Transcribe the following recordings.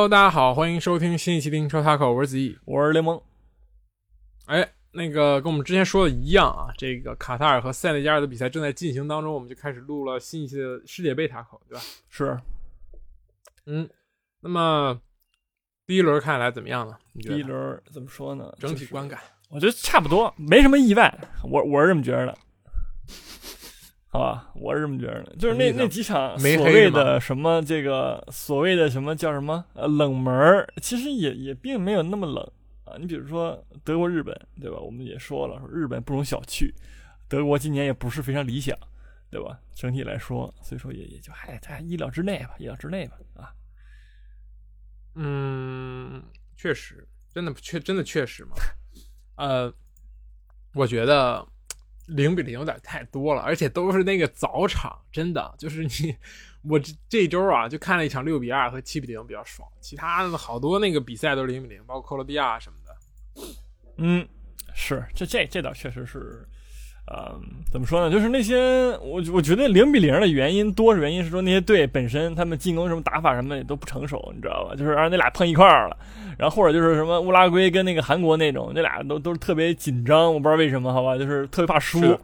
Hello，大家好，欢迎收听新一期的英超 Taco，我是子毅，我是雷蒙。哎，那个跟我们之前说的一样啊，这个卡塔尔和塞内加尔的比赛正在进行当中，我们就开始录了新一期的世界杯 Taco，对吧？是，嗯，那么第一轮看来怎么样呢？你觉得第一轮怎么说呢？整体观感，我觉得差不多，没什么意外。我我是这么觉得的，好吧，我是这么觉得的。就是那那几场所谓的什么这个所谓的什么叫什么呃冷门儿，其实也也并没有那么冷啊。你比如说德国、日本，对吧？我们也说了，说日本不容小觑，德国今年也不是非常理想，对吧？整体来说，所以说也也就还在意料之内吧，意料之内吧，啊。嗯，确实，真的确真的确实嘛。呃，我觉得零比零有点太多了，而且都是那个早场，真的就是你，我这这周啊就看了一场六比二和七比零比较爽，其他的好多那个比赛都是零比零，包括克罗地亚什么的。嗯，是，这这这倒确实是，呃，怎么说呢？就是那些我我觉得零比零的原因多是原因是说那些队本身他们进攻什么打法什么也都不成熟，你知道吧？就是让那俩碰一块儿了，然后或者就是什么乌拉圭跟那个韩国那种，那俩都都是特别紧张，我不知道为什么，好吧，就是特别怕输。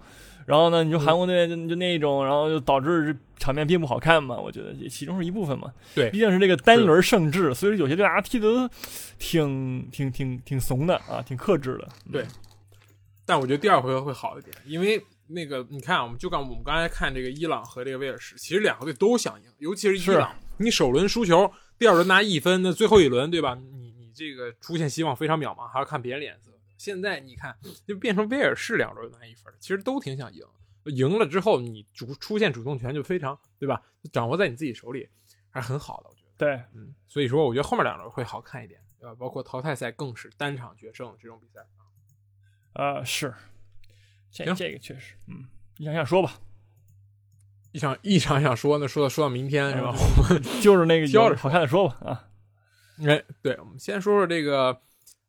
然后呢，你说韩国队就就那种，然后就导致场面并不好看嘛。我觉得也其中是一部分嘛。对毕竟是这个单轮胜制，所以说有些队大家踢的都挺挺挺挺怂的啊，挺克制的。对但我觉得第二回合会好一点，因为那个你看啊，我们就刚我们刚才看这个伊朗和这个威尔士，其实两个队都想赢，尤其是伊朗，你首轮输球，第二轮拿一分，那最后一轮对吧？你你这个出现希望非常渺茫，还要看别人脸色。现在你看，就变成威尔士两轮拿一分，其实都挺想赢，赢了之后你主出现主动权就非常对吧？掌握在你自己手里，还是很好的，我觉得。对，嗯，所以说我觉得后面两轮会好看一点，对吧？包括淘汰赛更是单场决胜这种比赛。呃，是，这行这个确实，嗯，你想想说吧，一场一场想说呢，说到说到明天是吧？嗯我们 就是那个交着有好看的说吧啊，哎，对，我们先说说这个，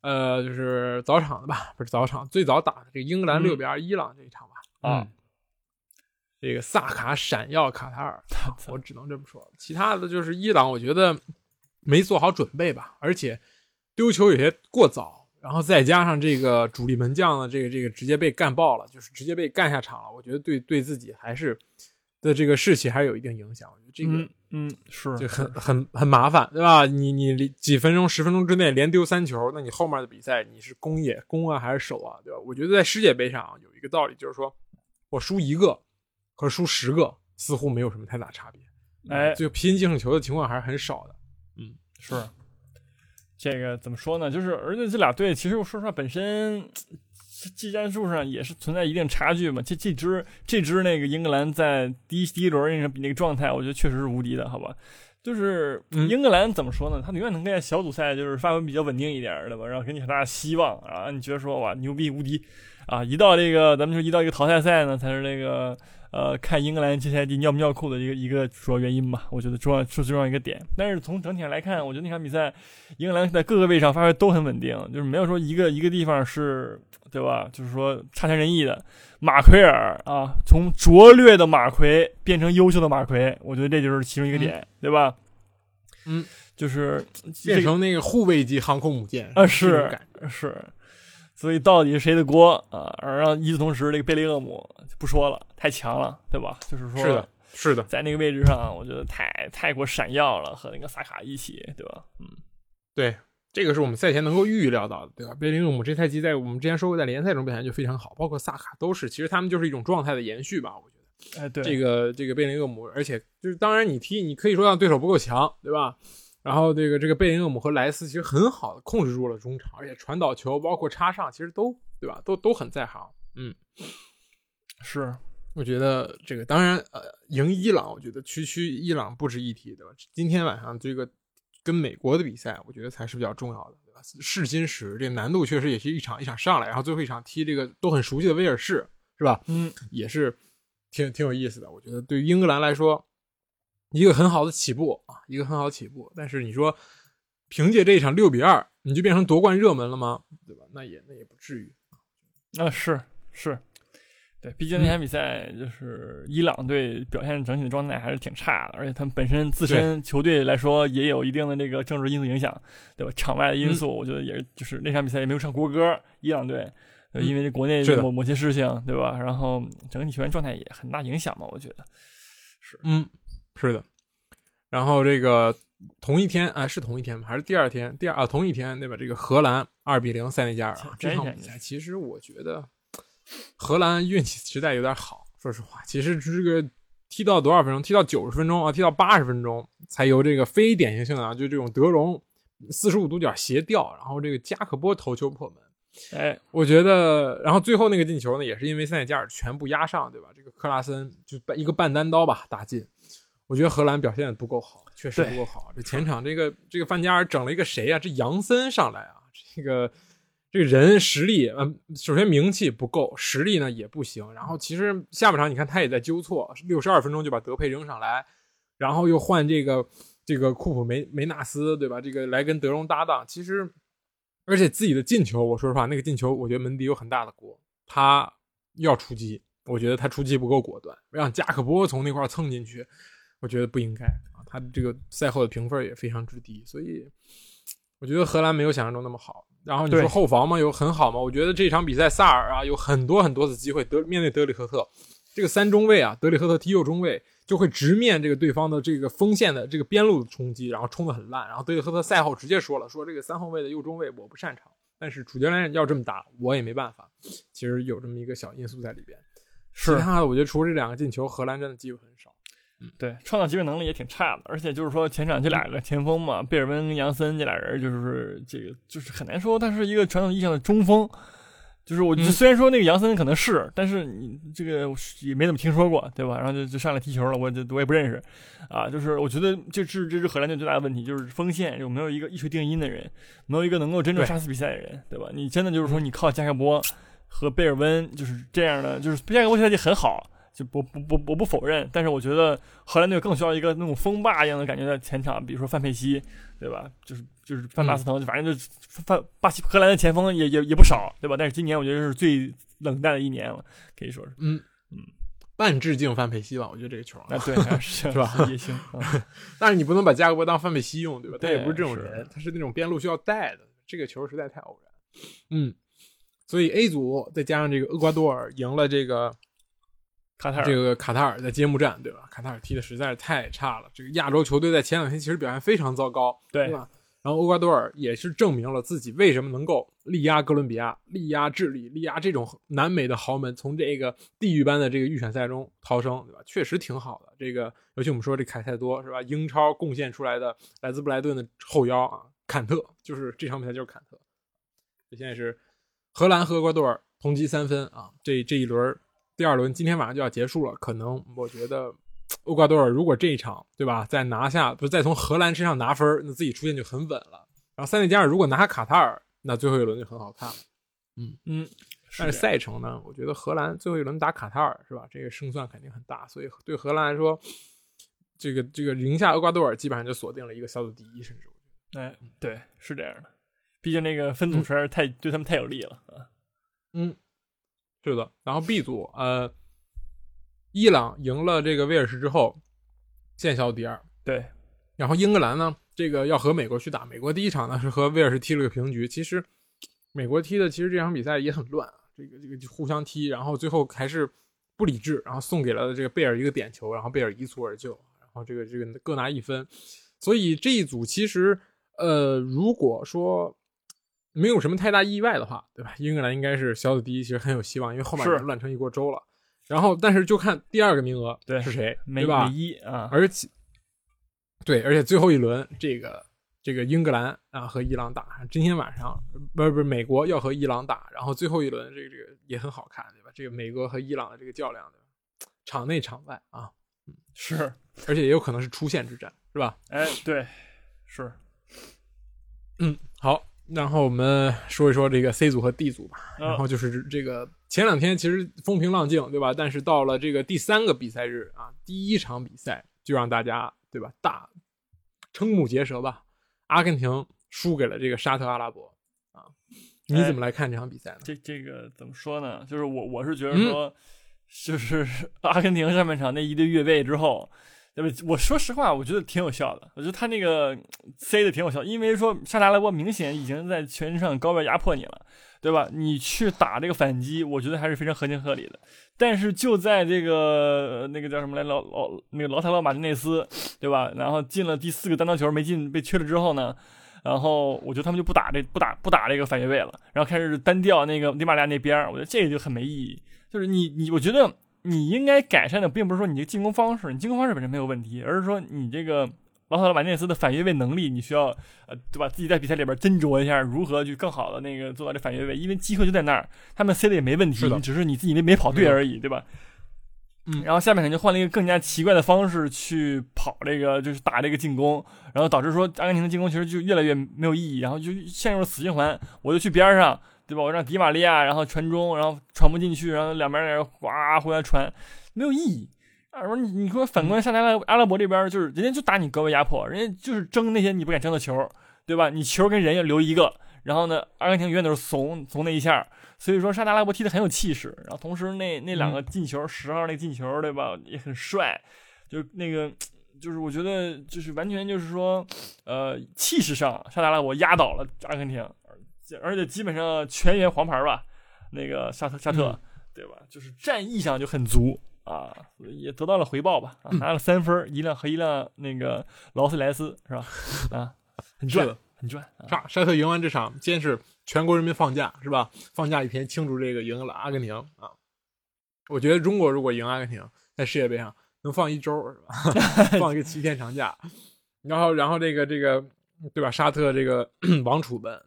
呃，就是早场的吧，不是早场，最早打的这个英格兰嗯六比二伊朗这一场吧。啊嗯，这个萨卡闪耀卡塔尔，我只能这么说。其他的就是伊朗，我觉得没做好准备吧，而且丢球有些过早，然后再加上这个主力门将的这个这个直接被干爆了，就是直接被干下场了。我觉得对对自己还是的这个士气还是有一定影响。我觉得这个嗯嗯是，就很很很麻烦，对吧？你你几分钟、十分钟之内连丢三球，那你后面的比赛你是攻也攻啊，还是守啊，对吧？我觉得在世界杯上啊有一个道理，就是说我输一个和输十个似乎没有什么太大差别，哎就拼净胜球的情况还是很少的。嗯是，这个怎么说呢？就是而且这俩队其实我说实话，本身技战术上也是存在一定差距嘛。这这支这支那个英格兰在第一第一轮那个比那个状态，我觉得确实是无敌的，好吧？就是嗯英格兰怎么说呢？他永远能在小组赛就是发挥比较稳定一点儿的吧，然后给你很大的希望啊。你觉得说哇牛逼无敌啊？一到这个咱们说一到一个淘汰赛呢，才是那个呃看英格兰这赛季尿不尿裤的一个一个主要原因吧。我觉得重要是重要一个点。但是从整体上来看，我觉得那场比赛英格兰在各个位置上发挥都很稳定，就是没有说一个一个地方是对吧？就是说差强人意的。马奎尔啊，从拙劣的马奎变成优秀的马奎，我觉得这就是其中一个点，对吧？嗯，就是变成那个护卫级航空母舰啊是是，所以到底是谁的锅啊？而让与此同时，这个贝林厄姆不说了，太强了，对吧？就是说，是的，是的，在那个位置上，我觉得太太过闪耀了，和那个萨卡一起，对吧？嗯，对，这个是我们赛前能够预料到的，对吧？贝林厄姆这赛季在我们之前说过，在联赛中表现就非常好，包括萨卡都是，其实他们就是一种状态的延续吧，我觉得。哎，对，这个这个贝林厄姆，而且就是当然你踢，你可以说让对手不够强，对吧？然后这个这个贝林厄姆和莱斯其实很好的控制住了中场，而且传导球包括插上，其实都对吧？都都很在行。嗯，是，我觉得这个当然呃，赢伊朗，我觉得区区伊朗不值一提，对吧？今天晚上这个跟美国的比赛，我觉得才是比较重要的，对吧？试金石，这个难度确实也是一场一场上来，然后最后一场踢这个都很熟悉的威尔士，是吧？嗯，也是挺挺有意思的。我觉得对于英格兰来说，一个很好的起步啊，一个很好的起步。但是你说凭借这一场六比二，你就变成夺冠热门了吗？对吧？那也那也不至于。啊，是是，对，毕竟那场比赛就是伊朗队表现整体的状态还是挺差的，而且他们本身自身球队来说也有一定的那个政治因素影响，对吧？场外的因素，我觉得也是，就是那场比赛也没有唱国歌，伊朗队，因为国内某某些事情，对吧？然后整体球员状态也很大影响嘛，我觉得是，嗯，是的。然后这个同一天啊，是同一天吗？还是第二天？第二啊，同一天对吧？这个荷兰二比零塞内加尔这场比赛，其实我觉得。荷兰运气实在有点好，说实话，其实这个踢到多少分钟？踢到九十分钟啊，踢到八十分钟才由这个非典型性的啊，就这种德容四十五度角斜吊，然后这个加克波头球破门。哎，我觉得，然后最后那个进球呢，也是因为塞内加尔全部压上，对吧？这个克拉森就一个半单刀吧打进。我觉得荷兰表现不够好，确实不够好。这前场这个这个范加尔整了一个谁啊？这杨森上来啊，这个。这个人实力，嗯，首先名气不够，实力呢也不行。然后其实下半场你看他也在纠错，六十二分钟就把德佩扔上来，然后又换这个这个库普梅梅纳斯，对吧？这个来跟德容搭档。其实，而且自己的进球，我说实话，那个进球我觉得门迪有很大的锅，他要出击，我觉得他出击不够果断，让加克波从那块蹭进去，我觉得不应该啊。他这个赛后的评分也非常之低，所以我觉得荷兰没有想象中那么好。然后你说后防嘛有很好嘛？我觉得这场比赛萨尔啊有很多很多次机会，德面对德里赫特这个三中卫啊，德里赫特踢右中卫就会直面这个对方的这个锋线的这个边路的冲击，然后冲得很烂。然后德里赫特赛后直接说了，说这个三后卫的右中卫我不擅长，但是主教练要这么打，我也没办法。其实有这么一个小因素在里边。其他的我觉得除了这两个进球，荷兰真的机会很少。嗯，对，创造机会能力也挺差的，而且就是说前场这俩个前锋嘛，贝尔温跟杨森这俩人，就是这个就是很难说他是一个传统意义上的中锋。就是我虽然说那个杨森可能是，但是你这个也没怎么听说过，对吧？然后就就上来踢球了，我就我也不认识啊。就是我觉得这是这是荷兰队最大的问题，就是锋线有没有一个一锤定音的人，没有一个能够真正杀死比赛的人，对吧？你真的就是说你靠加克波和贝尔温就是这样的，就是加克波现在就很好。就不不不我不否认，但是我觉得荷兰队更需要一个那种风霸一样的感觉在前场，比如说范佩西，对吧？就是就是范巴斯滕，反正就范巴西荷兰的前锋也也也不少，对吧？但是今年我觉得是最冷淡的一年了，可以说是，嗯嗯，半致敬范佩西吧，我觉得这个球啊，对，是 是吧？也行，但是你不能把加格波当范佩西用，对吧？他也不是这种人，他是那种边路需要带的，这个球实在太偶然，嗯，所以 A 组再加上这个厄瓜多尔赢了这个。卡塔尔这个卡塔尔在揭幕战，对吧？卡塔尔踢的实在是太差了。这个亚洲球队在前两天其实表现非常糟糕，对吧？然后厄瓜多尔也是证明了自己为什么能够力压哥伦比亚、力压智利、力压这种南美的豪门，从这个地狱般的这个预选赛中逃生，对吧？确实挺好的。这个尤其我们说这凯塞多是吧？英超贡献出来的来自布莱顿的后腰啊，坎特就是这场比赛就是坎特。这现在是荷兰和厄瓜多尔同积三分啊，这这一轮。第二轮今天晚上就要结束了，可能我觉得厄瓜多尔如果这一场对吧，再拿下不是再从荷兰身上拿分，那自己出线就很稳了。然后塞内加尔如果拿下卡塔尔，那最后一轮就很好看了。嗯嗯，但是赛程呢，我觉得荷兰最后一轮打卡塔尔是吧，这个胜算肯定很大，所以对荷兰来说，这个这个赢下厄瓜多尔基本上就锁定了一个小组第一，甚至我觉得，哎，对，是这样的，毕竟那个分组圈太对他们太有利了啊。嗯。是的，然后 B 组，呃，伊朗赢了这个威尔士之后，现小第二。对，然后英格兰呢，这个要和美国去打。美国第一场呢是和威尔士踢了个平局。其实美国踢的其实这场比赛也很乱，这个这个互相踢，然后最后还是不理智，然后送给了这个贝尔一个点球，然后贝尔一蹴而就，然后这个这个各拿一分。所以这一组其实，呃，如果说。没有什么太大意外的话，对吧？英格兰应该是小组第一，其实很有希望，因为后面乱成一锅粥了。然后，但是就看第二个名额是谁，对吧？一啊，而且对，而且最后一轮这个这个英格兰啊和伊朗打，今天晚上不是不是美国要和伊朗打，然后最后一轮这个这个也很好看，对吧？这个美国和伊朗的这个较量，对吧？场内场外啊，嗯，是，而且也有可能是出线之战，是吧？哎，对，是，嗯，好。然后我们说一说这个 C 组和 D 组吧。然后就是这个前两天其实风平浪静，对吧？但是到了这个第三个比赛日啊，第一场比赛就让大家对吧大瞠目结舌吧。阿根廷输给了这个沙特阿拉伯啊，你怎么来看这场比赛呢？这这个怎么说呢？就是我我是觉得说，就是阿根廷上半场那一对越位之后，对不？我说实话，我觉得挺有效的。我觉得他那个塞的挺有效，因为说沙达拉波明显已经在全场高位压迫你了，对吧？你去打这个反击，我觉得还是非常合情合理的。但是就在这个那个叫什么来老老那个劳塔罗马丁内斯，对吧？然后进了第四个单刀球没进被缺了之后呢，然后我觉得他们就不打这不打不打这个反越位了，然后开始单调那个迪马利亚那边，我觉得这个就很没意义。就是你你我觉得你应该改善的并不是说你这个进攻方式，你进攻方式本身没有问题，而是说你这个。劳塔罗马内斯的反越位能力，你需要呃，对吧？自己在比赛里边斟酌一下，如何去更好的那个做到这反越位，因为机会就在那儿，他们塞的也没问题，只是你自己没没跑对而已，对吧？嗯，然后下半场就换了一个更加奇怪的方式去跑这个，就是打这个进攻，然后导致说阿根廷的进攻其实就越来越没有意义，然后就陷入了死循环。我就去边上，对吧？我让迪玛利亚然后传中，然后传不进去，然后两边人哗互相传，没有意义。啊说你你说反观沙特阿拉伯这边，就是人家就打你高位压迫，人家就是争那些你不敢争的球，对吧？你球跟人要留一个，然后呢，阿根廷永远都是怂怂那一下，所以说沙特阿拉伯踢的很有气势，然后同时那那两个进球，十号那个进球，对吧？也很帅，就是那个就是我觉得就是完全就是说，呃，气势上沙特阿拉伯压倒了阿根廷，而且基本上全员黄牌吧，那个沙特沙特，对吧？就是战意上就很足。啊，也得到了回报吧，啊，拿了三分，一辆和一辆那个劳斯莱斯是吧？啊，很赚，很赚。沙沙特赢完这场，今天是全国人民放假是吧？放假一天庆祝这个赢了阿根廷啊！我觉得中国如果赢阿根廷，在世界杯上能放一周是吧？放一个七天长假，然后然后这个这个对吧？沙特这个 王储们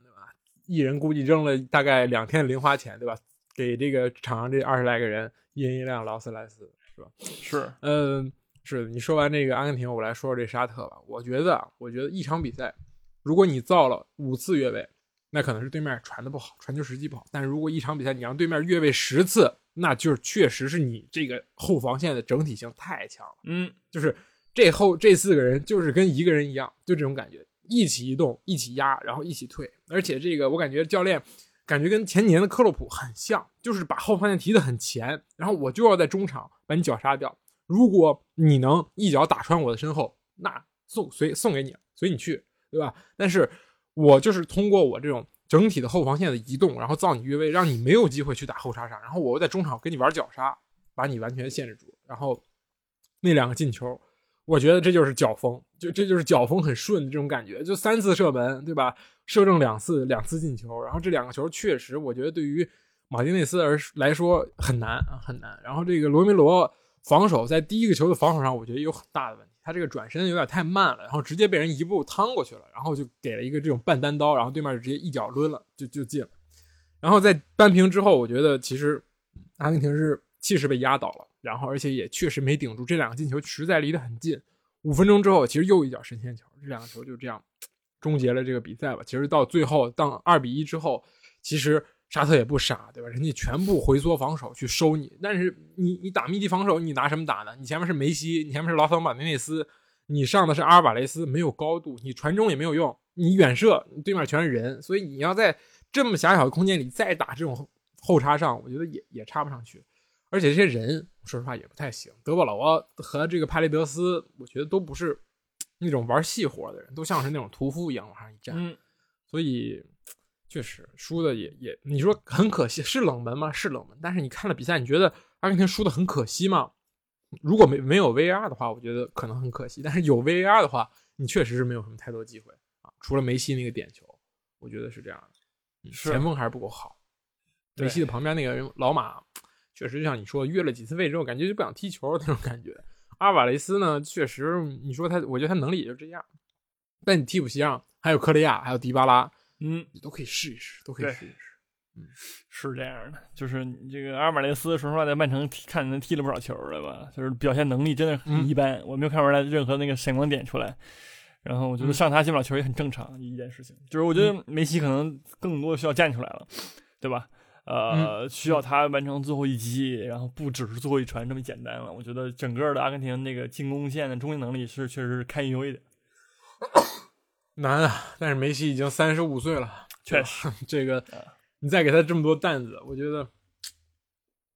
一人估计扔了大概两天的零花钱对吧？给这个场上这二十来个人。一人一辆劳斯莱斯，是吧？是，嗯，是。你说完这个阿根廷，我来说说这沙特吧。我觉得，我觉得一场比赛，如果你造了五次越位，那可能是对面传的不好，传球时机不好。但是如果一场比赛你让对面越位十次，那就是确实是你这个后防线的整体性太强了。嗯，就是这后这四个人就是跟一个人一样，就这种感觉，一起移动，一起压，然后一起退。而且这个我感觉教练。感觉跟前几年的克洛普很像，就是把后防线提得很前，然后我就要在中场把你绞杀掉。如果你能一脚打穿我的身后，那送随送给你，随你去，对吧？但是我就是通过我这种整体的后防线的移动，然后造你越位，让你没有机会去打后插上，然后我又在中场跟你玩绞杀，把你完全限制住。然后那两个进球。我觉得这就是脚风，就这就是脚风很顺的这种感觉，就三次射门，对吧？射正两次，两次进球，然后这两个球确实，我觉得对于马丁内斯而来说很难啊，很难。然后这个罗梅罗防守在第一个球的防守上，我觉得有很大的问题，他这个转身有点太慢了，然后直接被人一步趟过去了，然后就给了一个这种半单刀，然后对面就直接一脚抡了，就就进了。然后在扳平之后，我觉得其实阿根廷是气势被压倒了。然后，而且也确实没顶住，这两个进球实在离得很近。五分钟之后，其实又一脚神仙球，这两个球就这样终结了这个比赛吧。其实到最后当二比一之后，其实沙特也不傻，对吧？人家全部回缩防守去收你，但是你你打密集防守，你拿什么打呢？你前面是梅西，你前面是劳斯马丁内斯，你上的是阿尔瓦雷斯，没有高度，你传中也没有用，你远射，对面全是人，所以你要在这么狭小的空间里再打这种后插上，我觉得也也插不上去。而且这些人，说实话也不太行。德保罗和这个帕雷德斯，我觉得都不是那种玩细活的人，都像是那种屠夫一样往上一站。嗯，所以确实输的也也，你说很可惜，是冷门吗？是冷门。但是你看了比赛，你觉得阿根廷输的很可惜吗？如果没没有 VAR 的话，我觉得可能很可惜。但是有 VAR 的话，你确实是没有什么太多机会啊。除了梅西那个点球，我觉得是这样的。前锋还是不够好。梅西的旁边那个人老马。确实，就像你说，越了几次位之后，感觉就不想踢球那种感觉。阿瓦雷斯呢，确实，你说他，我觉得他能力也就这样。但你替补席上还有克利亚，还有迪巴拉，嗯，你都可以试一试，都可以试一试。嗯，是这样的，就是这个阿瓦雷斯，说实话，在曼城看能踢了不少球了吧？就是表现能力真的很一般，我没有看出来任何那个闪光点出来。然后我觉得上他进不了球也很正常一件事情。就是我觉得梅西可能更多需要站出来了，对吧？呃，需要他完成最后一击，然后不只是最后一传这么简单了。我觉得整个的阿根廷那个进攻线的中心能力是确实是堪忧一点。难啊！但是梅西已经三十五岁了，确实，这个你再给他这么多担子，我觉得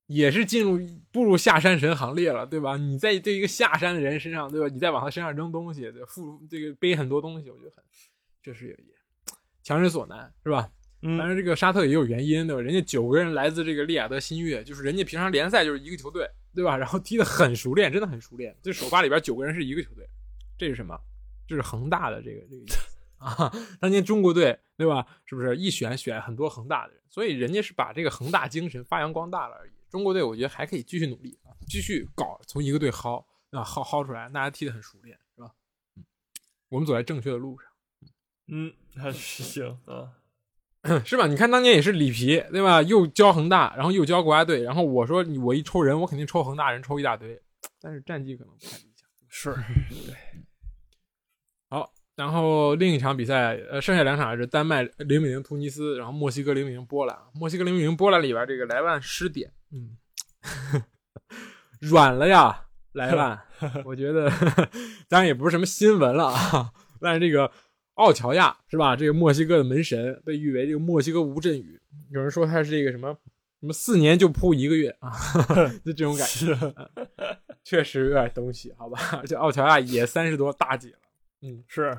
也是进入步入下山神行列了，对吧？你在这一个下山的人身上，对吧？你再往他身上扔东西，对吧，负这个背很多东西，我觉得很，这是也强人所难，是吧？嗯当然，这个沙特也有原因，对吧？人家九个人来自这个利雅得新月，就是人家平常联赛就是一个球队，对吧？然后踢得很熟练，真的很熟练。这首发里边九个人是一个球队，这是什么？这是恒大的这个这个意思 啊。当年中国队，对吧？是不是一选选很多恒大的人？所以人家是把这个恒大精神发扬光大了而已。中国队我觉得还可以继续努力啊，继续搞，从一个队薅啊薅薅出来，大家踢得很熟练，是吧？嗯，我们走在正确的路上。嗯，还是 行啊。是吧？你看当年也是里皮，对吧？又教恒大，然后又教国家队，然后我说我一抽人，我肯定抽恒大人，抽一大堆，但是战绩可能不太理想。是，对好，然后另一场比赛，呃，剩下两场是丹麦零比零突尼斯，然后墨西哥零比零波兰。墨西哥零比零波兰里边这个莱万失点，嗯，软了呀，莱万，我觉得 当然也不是什么新闻了啊，但是这个。奥乔亚是吧？这个墨西哥的门神被誉为这个墨西哥吴镇宇。有人说他是这个什么什么四年就扑一个月啊，就这种感觉，确实有点东西，好吧？而且奥乔亚也三十多大几了，嗯，是，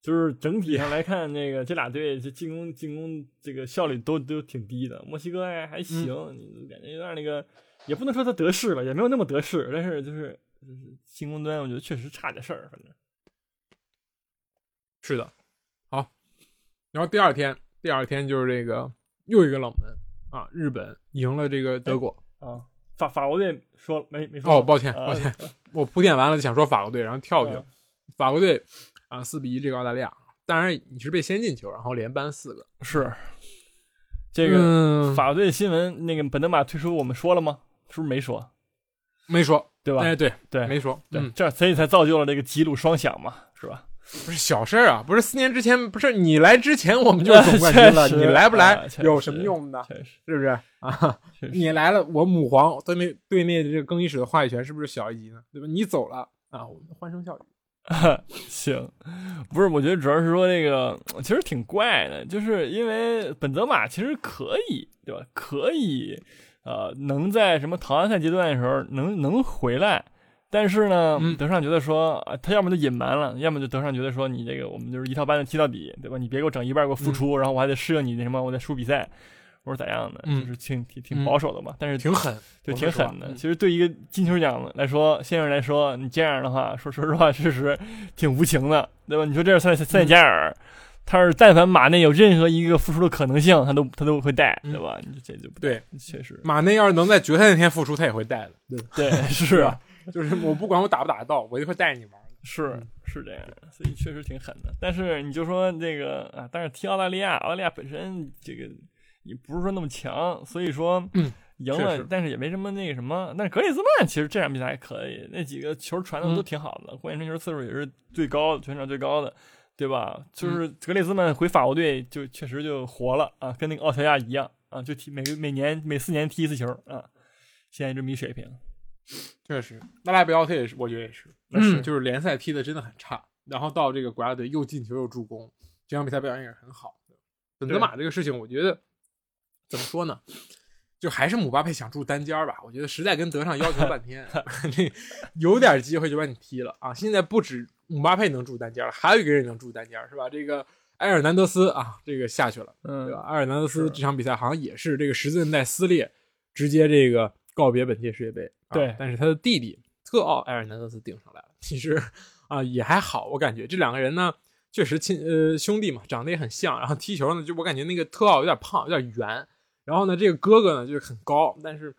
就是整体上来看，那个这俩队这进攻进攻这个效率都都挺低的。墨西哥还还行，你感觉有点那个，也不能说他得势吧，也没有那么得势，但是就是就是进攻端，我觉得确实差点事儿，反正。是的，好，然后第二天，第二天就是这个又一个冷门啊，日本赢了这个德国啊，法法国队说没没说哦，抱歉抱歉，我铺垫完了就想说法国队，然后跳过去了，法国队啊四比一这个澳大利亚，当然你是被先进球，然后连扳四个，是这个法国队新闻，那个本德马退出，我们说了吗？是不是没说？没说，对吧？哎，对对，没说，对，这所以才造就了这个吉鲁双响嘛，是吧？不是小事儿啊，不是四年之前，不是你来之前我们就 总冠军了，你来不来有什么用呢？是不是啊？你来了，我母皇对面对面的这个更衣室的话语权是不是小一级呢？对吧？你走了啊，我们欢声笑语。行，不是，我觉得主要是说这个其实挺怪的，就是因为本泽马其实可以，对吧？可以，呃，能在什么淘汰赛阶段的时候能能回来。但是呢，德尚觉得说，啊，他要么就隐瞒了，要么就德尚觉得说，你这个我们就是一套班子踢到底，对吧？你别给我整一半给我复出，然后我还得适应你那什么，我再输比赛，或者咋样的，就是挺挺挺保守的嘛。但是挺狠，就，挺狠的。其实对一个金球奖来说，先生来说，你这样的话，说说实话，确实挺无情的，对吧？你说这是塞塞内加尔，他是但凡马内有任何一个复出的可能性，他都他都会带，对吧？你这就不对，确实，马内要是能在决赛那天复出，他也会带的，对对 是啊。就是我不管我打不打得到，我就会带你玩。是是这样，所以确实挺狠的。但是你就说这个啊，但是踢澳大利亚，澳大利亚本身这个也不是说那么强，所以说赢了，但是也没什么那个什么。但是格里兹曼其实这场比赛还可以，那几个球传的都挺好的，关键传球次数也是最高的，全场最高的，对吧？就是格里兹曼回法国队就确实就活了啊，跟那个奥乔亚一样啊，就踢每个每年每四年踢一次球啊，现在这么一水平。确实，那拉比奥特也是，我觉得也是，是就是联赛踢的真的很差，然后到这个国家队又进球又助攻，这场比赛表现也是很好的。本泽马这个事情，我觉得怎么说呢？就还是姆巴佩想住单间儿吧，我觉得实在跟德尚要求半天，这有点机会就把你踢了啊！现在不止姆巴佩能住单间了，还有一个人能住单间，是吧？这个埃尔南德斯啊，这个下去了，对吧？埃尔南德斯这场比赛好像也是这个十字韧带撕裂，直接这个告别本届世界杯。对，但是他的弟弟特奥埃尔南德斯顶上来了，其实啊也还好，我感觉这两个人呢确实亲呃兄弟嘛，长得也很像，然后踢球呢就我感觉那个特奥有点胖，有点圆，然后呢这个哥哥呢就是很高，但是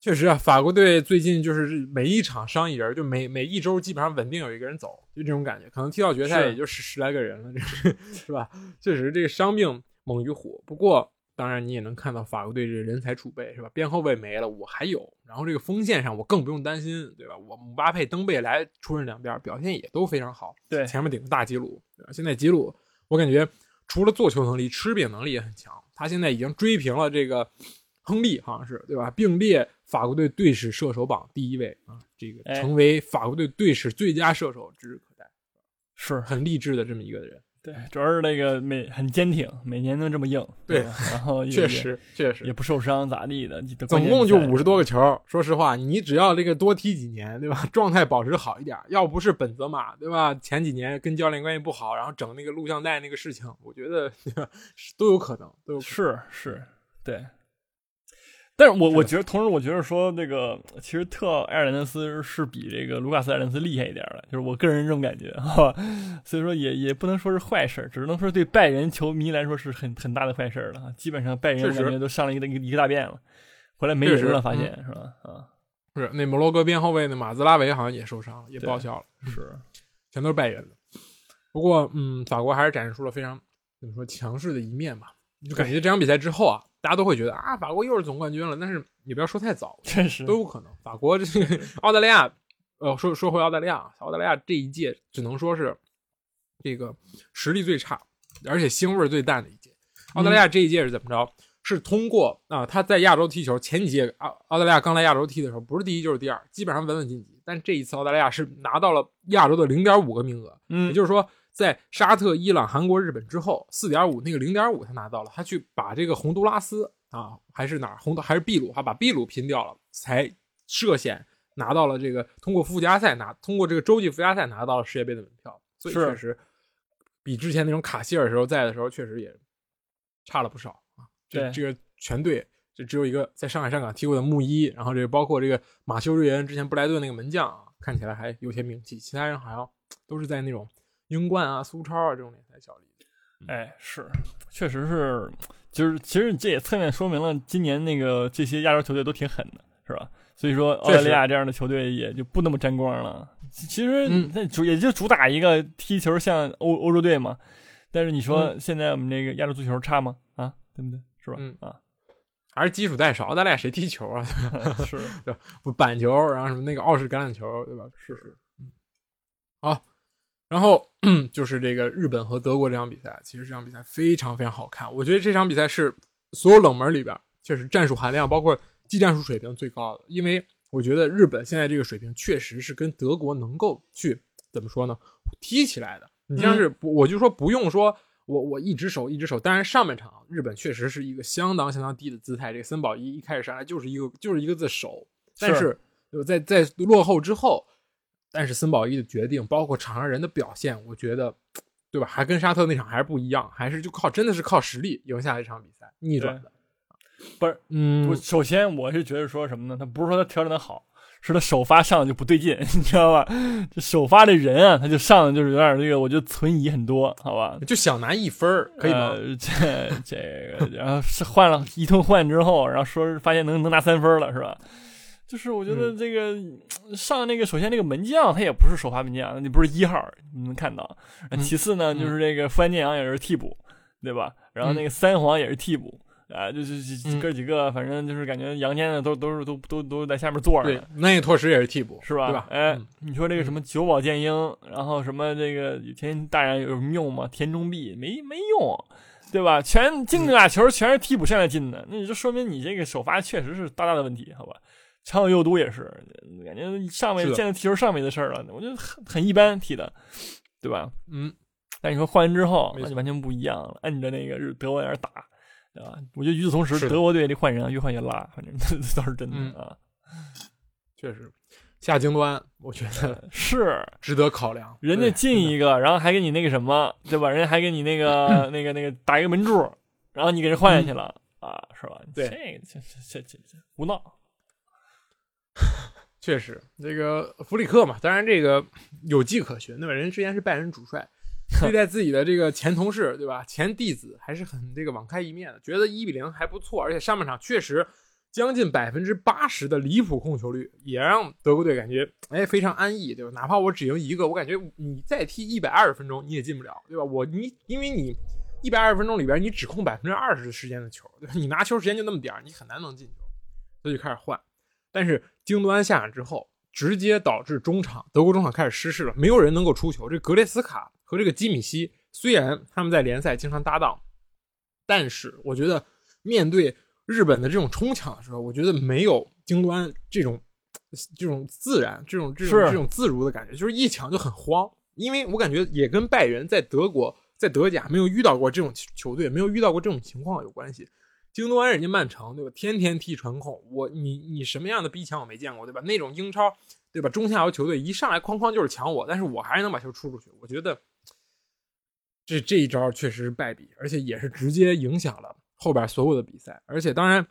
确实啊法国队最近就是每一场伤一人，就每每一周基本上稳定有一个人走，就这种感觉，可能踢到决赛也就十十来个人了，这是是吧？确实这个伤病猛于虎，不过。当然，你也能看到法国队这人才储备是吧？边后卫没了，我还有。然后这个锋线上，我更不用担心，对吧？我姆巴佩、登贝莱出任两边，表现也都非常好。对，前面顶着大吉鲁，对吧？现在吉鲁，我感觉除了做球能力，吃饼能力也很强。他现在已经追平了这个亨利，好像是对吧？并列法国队队史射手榜第一位啊，这个成为法国队队史最佳射手指日可待。是很励志的这么一个人。对，主要是那个每很坚挺，每年都这么硬，对然后 确实确实也，不受伤，咋地的？总共就五十多个球。说实话，你只要这个多踢几年，对吧？状态保持好一点，要不是本泽马，对吧？前几年跟教练关系不好，然后整那个录像带那个事情，我觉得 都有可能，都有可能。是是，对。但是我我觉得，同时我觉得说那个，其实特埃尔南德斯是比这个卢卡斯埃尔南德斯厉害一点的，就是我个人这种感觉，好吧？所以说也也不能说是坏事儿，只能说对拜仁球迷来说是很很大的坏事儿了。基本上拜仁感觉都上了一个一个大便了，回来没人了，发嗯现是吧？啊，是那摩洛哥边后卫那马兹拉维好像也受伤了，也对报销了，是全都是拜仁的。不过，嗯，法国还是展示出了非常怎么说强势的一面吧。就感觉这场比赛之后啊，大家都会觉得啊，法国又是总冠军了。但是也不要说太早，确实都有可能。法国这个澳大利亚，呃，说说回澳大利亚，啊，澳大利亚这一届只能说是这个实力最差，而且腥味儿最淡的一届。澳大利亚这一届是怎么着？是通过啊、他在亚洲踢球，前几届澳澳大利亚刚来亚洲踢的时候，不是第一就是第二，基本上稳稳晋级。但这一次澳大利亚是拿到了亚洲的零点五个名额，嗯也，就是说，在沙特、伊朗、韩国、日本之后，四点五那个零点五他拿到了，他去把这个洪都拉斯啊，还是哪儿洪都还是秘鲁，他把秘鲁拼掉了，才涉险拿到了这个通过附加赛拿通过这个洲际附加赛拿到了世界杯的门票，所以确实比之前那种卡希尔时候在的时候确实也差了不少啊。这对这个全队就只有一个在上海上港踢过的穆伊，然后这个包括这个马修瑞恩之前布莱顿那个门将啊，看起来还有些名气，其他人好像都是在那种英冠啊、苏超啊这种联赛效力。哎，是，确实是，就是其实这也侧面说明了今年那个这些亚洲球队都挺狠的，是吧？所以说澳大利亚这样的球队也就不那么沾光了。其其实嗯那主也就主打一个踢球像欧欧洲队嘛。但是你说现在我们这个亚洲足球差吗？啊，对不对？是吧？嗯啊，还是基础太少，澳大利亚谁踢球啊？是，不板球，然后什么那个澳式橄榄球，对吧？是是，嗯，好，然后 就是这个日本和德国这场比赛，其实这场比赛非常非常好看。我觉得这场比赛是所有冷门里边，确实战术含量包括技战术水平最高的，因为我觉得日本现在这个水平确实是跟德国能够去怎么说呢，踢起来的。你像是不，我就说不用说。我我一只手一只手，当然上半场日本确实是一个相当相当低的姿态。这个森保一一开始上来就是一个就是一个字守，但是就在在落后之后，但是森保一的决定，包括场上人的表现，我觉得，对吧？还跟沙特那场还是不一样，还是就靠真的是靠实力赢下一场比赛，逆转的。不是，嗯我，首先我是觉得说什么呢？他不是说他调整的好，是他首发上的就不对劲，你知道吧？这首发的人啊，他就上的就是有点这个，我觉得存疑很多，好吧？就想拿一分儿，可以吗？呃、这这个，然后是换了一通换之后，然后说是发现能能拿三分了，是吧？就是我觉得嗯这个、上那个，首先这个门将他也不是首发门将，你不是一号，你能看到。嗯其次呢，嗯就是这个富安健洋也是替补，对吧？然后那个三皇也是替补。啊，就是哥几个，反正就是感觉杨坚的都都是都都都在下面坐着那也拓实也是替补，是吧？对吧？哎，嗯你说这个什么久保建英，然后什么这个田大然有什么用吗？田中碧没没用，对吧？全进这俩球全是替补上来进的，那你就说明你这个首发确实是大大的问题，好吧？长友佑都也是，感觉上位现在踢球上位的事儿了，我觉得很很一般踢的，对吧？嗯，但你说换人之后，那就完全不一样了，摁着那个日德国在那儿打，对吧？我觉得与此同时，德国队这换人啊越换越拉，反正这倒是真的、嗯啊。确实，下京端我觉得是，值得考量。人家进一个，然后还给你那个什么，对吧？人家还给你那个、那个、那个打一个门柱，然后你给人换下去了、啊，是吧？嗯对这个这这这这胡闹。确实，这个弗里克嘛，当然这个有迹可循，对吧？人之前是拜仁主帅，对待自己的这个前同事，对吧？前弟子还是很这个网开一面的，觉得一比零还不错，而且上半场确实将近百分之八十的离谱控球率，也让德国队感觉哎非常安逸，对吧？哪怕我只赢一个，我感觉你再踢一百二十分钟你也进不了，对吧？我你因为你一百二十分钟里边你只控百分之二十的时间的球，你拿球时间就那么点儿，你很难能进球，所以就开始换。但是京多安下场之后，直接导致中场德国中场开始失势了，没有人能够出球。这格列斯卡和这个基米希虽然他们在联赛经常搭档，但是我觉得面对日本的这种冲抢的时候，我觉得没有京多安这种这种自然、这种这种这种自如的感觉，就是一抢就很慌。因为我感觉也跟拜仁在德国在德甲没有遇到过这种球队，没有遇到过这种情况有关系。京多安人家曼城对吧？天天踢传控，我你你什么样的逼抢我没见过对吧？那种英超对吧？中下游球队一上来哐哐就是抢我，但是我还是能把球出出去。我觉得这这一招确实是败笔，而且也是直接影响了后边所有的比赛。而且当然，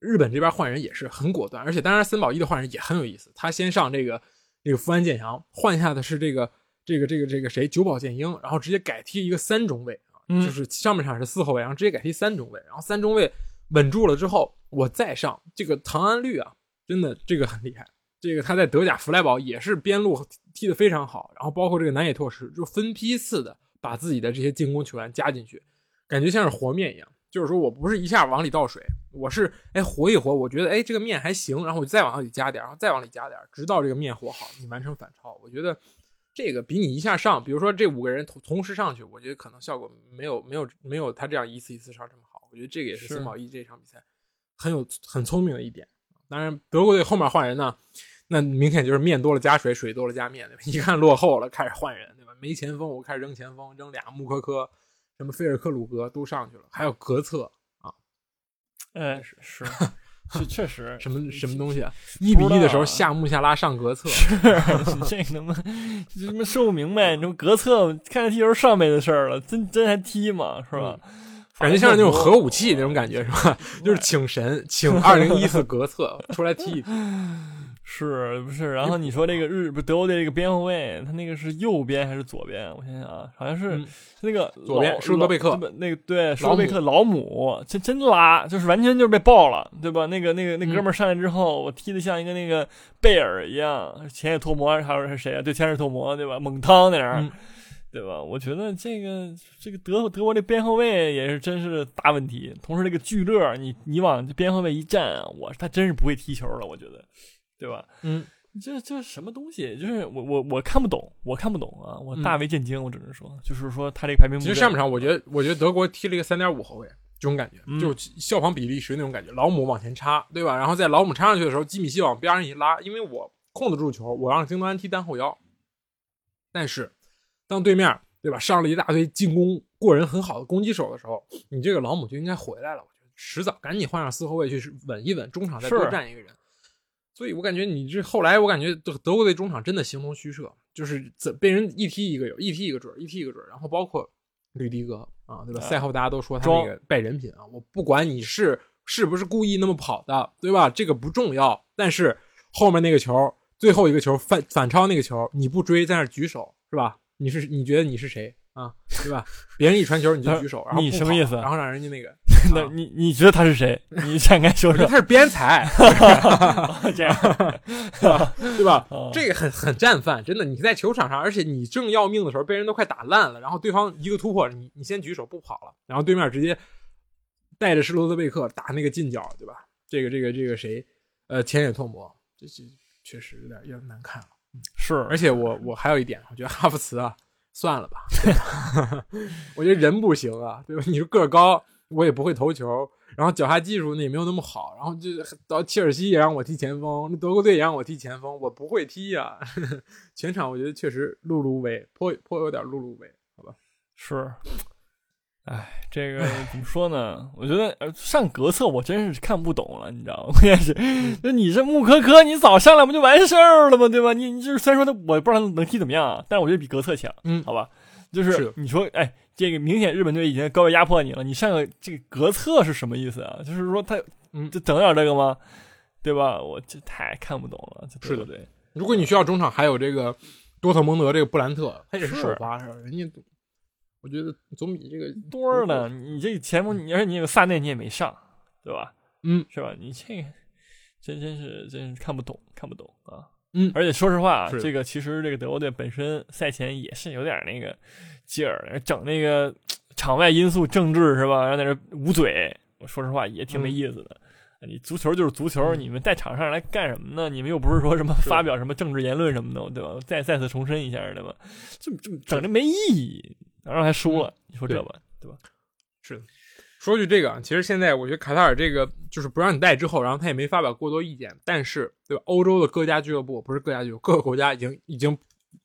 日本这边换人也是很果断，而且当然森保一的换人也很有意思。他先上这个这个福安健洋，换下的是这个这个这个这个谁久保建英，然后直接改踢一个三中卫。就是上半场是四后卫，然后直接改踢三中卫，然后三中卫稳住了之后，我再上这个唐安绿啊，真的这个很厉害。这个他在德甲弗莱堡也是边路踢得非常好，然后包括这个南野拓实就分批次的把自己的这些进攻球员加进去，感觉像是和面一样。就是说我不是一下往里倒水，我是哎和一和，我觉得哎这个面还行，然后我再往里加点，然后再往里加点，直到这个面和好，你完成反超。我觉得。这个比你一下上，比如说这五个人同同时上去，我觉得可能效果没有没有没有他这样一次一次上这么好。我觉得这个也是森保一这场比赛很有很聪明的一点。当然，德国队后面换人呢，那明显就是面多了加水，水多了加面，对吧？一看落后了，开始换人，对吧？没前锋，我开始扔前锋，扔俩穆科科，什么菲尔克鲁格都上去了，还有格策啊，哎是是。确确实，什么什么东西啊？一比一的时候，下穆夏拉上格策，是 这他妈这他妈说不明白。你说格策看着踢球上辈子事儿了，真真还踢吗？是吧？感觉像是那种核武器那种感觉，是吧？就是请神，请 二零一四格策出来踢。是不是？然后你说这个日不德国队这个边后卫，他那个是右边还是左边？我想想啊，好像是那个左边，舒德贝克。那个对，舒德贝克老母，真真拉，就是完全就是被爆了，对吧？那个那个那哥们上来之后，我踢的像一个那个贝尔一样，前野拓磨还是谁啊？对，前野拓磨，对吧？猛汤那样，对吧？我觉得这个这个德德国这边后卫也是真是大问题。同时，这个聚乐，你你往边后卫一站，我他真是不会踢球了，我觉得。对吧？嗯，这这什么东西？就是我我我看不懂，我看不懂啊！我大为震惊，我只能说，就是说他这个排名。其实上半场，我觉得我觉得德国踢了一个三点五后卫，这种感觉，就效仿比利时那种感觉，老姆往前插，对吧？然后在老姆插上去的时候，基米希往边上一拉，因为我控得住球，我让京多安踢单后腰。但是当对面对吧上了一大堆进攻过人很好的攻击手的时候，你这个老姆就应该回来了。我觉得迟早赶紧换上四后卫去稳一稳，中场再多站一个人。所以我感觉你这后来，我感觉德德国队中场真的形同虚设，就是怎被人一踢一个有，一踢一个准，一踢一个准。然后包括吕迪格啊，对吧？赛后大家都说他那个败人品啊，我不管你是是不是故意那么跑的，对吧？这个不重要。但是后面那个球，最后一个球反反超那个球，你不追在那举手是吧？你是你觉得你是谁？啊，对吧？别人一传球你就举手，然后你什么意思？然后让人家那个，那你你觉得他是谁？你展开说说。他是边裁，这样，对吧？这个很很战犯，真的。你在球场上，而且你正要命的时候，被人都快打烂了，然后对方一个突破，你你先举手不跑了，然后对面直接带着施罗德贝克打那个近角，对吧？这个这个这个谁？呃，前野拓磨，这这确实有点有点难看了。是，而且我我还有一点，我觉得哈弗茨啊。算了吧，我觉得人不行啊，对吧？你说个儿高，我也不会投球，然后脚下技术呢也没有那么好，然后就到切尔西也让我踢前锋，那德国队也让我踢前锋，我不会踢呀。全场我觉得确实碌碌无为，颇颇有点碌碌无为，好吧？是。哎，这个怎么说呢？我觉得呃，上格策我真是看不懂了，你知道吗？关键是，那你这穆科科，你早上来不就完事儿了吗？对吧？你你就是虽然说他，我不知道能踢怎么样啊，但是我觉得比格策强，嗯，好吧？就是你说，哎，这个明显日本队已经高位压迫你了，你上个这个隔策是什么意思啊？就是说他，嗯，就整点这个吗？对吧？我这太看不懂了。是的，对。如果你需要中场，还有这个多特蒙德这个布兰特，他也是首发是吧？人家。我觉得总比这个多呢。你这前锋，你而且你有萨内，你也没上，对吧？嗯，是吧？你这个真真是真是看不懂，看不懂啊。嗯，而且说实话，这个其实这个德国队本身赛前也是有点那个劲儿，整那个场外因素政治是吧？然后在这捂嘴，我说实话也挺没意思的。你足球就是足球，你们在场上来干什么呢？你们又不是说什么发表什么政治言论什么的，对吧？再再次重申一下，对吧？这这整这没意义。然后还输了，你说这吧，对吧？是的。说句这个，其实现在我觉得卡塔尔这个就是不让你带之后，然后他也没发表过多意见。但是，对吧？欧洲的各家俱乐部不是各家俱乐部，各个国家已经已经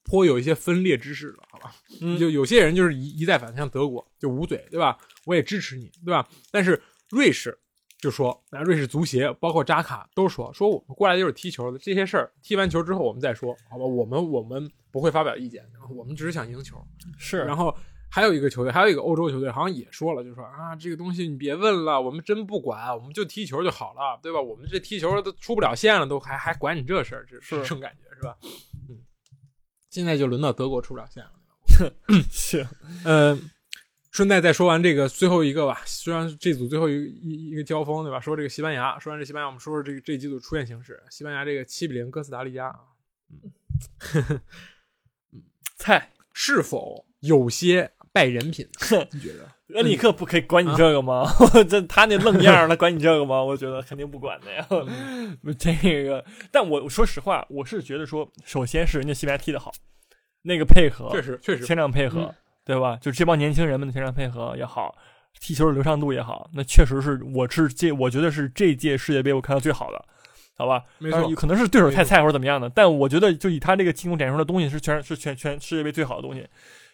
颇有一些分裂之势了，好吧？嗯就有些人就是一一再反，像德国就捂嘴，对吧？我也支持你，对吧？但是瑞士就说，那瑞士足协包括扎卡都说，说我们过来就是踢球的，这些事儿踢完球之后我们再说，好吧？我们我们不会发表意见，我们只是想赢球。是，然后还有一个球队，还有一个欧洲球队，好像也说了，就说啊，这个东西你别问了，我们真不管，我们就踢球就好了，对吧？我们这踢球都出不了线了，都还 还管你这事儿，这是这种感觉是吧？嗯，现在就轮到德国出不了线了。是，呃，顺带再说完这个最后一个吧，虽然这组最后一一一个交锋，对吧？说这个西班牙，说完这西班牙，我们说说这个这几组出现形式。西班牙这个七比零哥斯达黎加啊，菜，是否有些败人品呢？你觉得？恩里克不可以管你这个吗？这他那愣样儿，他管你这个吗？我觉得肯定不管的呀。这个，但我说实话，我是觉得说，首先是人家西班牙踢得好，那个配合，确实，确实，前场配合，嗯对吧？就这帮年轻人们的前场配合也好，踢球的流畅度也好，那确实是我是这，我觉得是这届世界杯我看到最好的，好吧？没错可能是对手太菜或者怎么样的，但我觉得就以他这个进攻展现出的东西是全是全全世界杯最好的东西，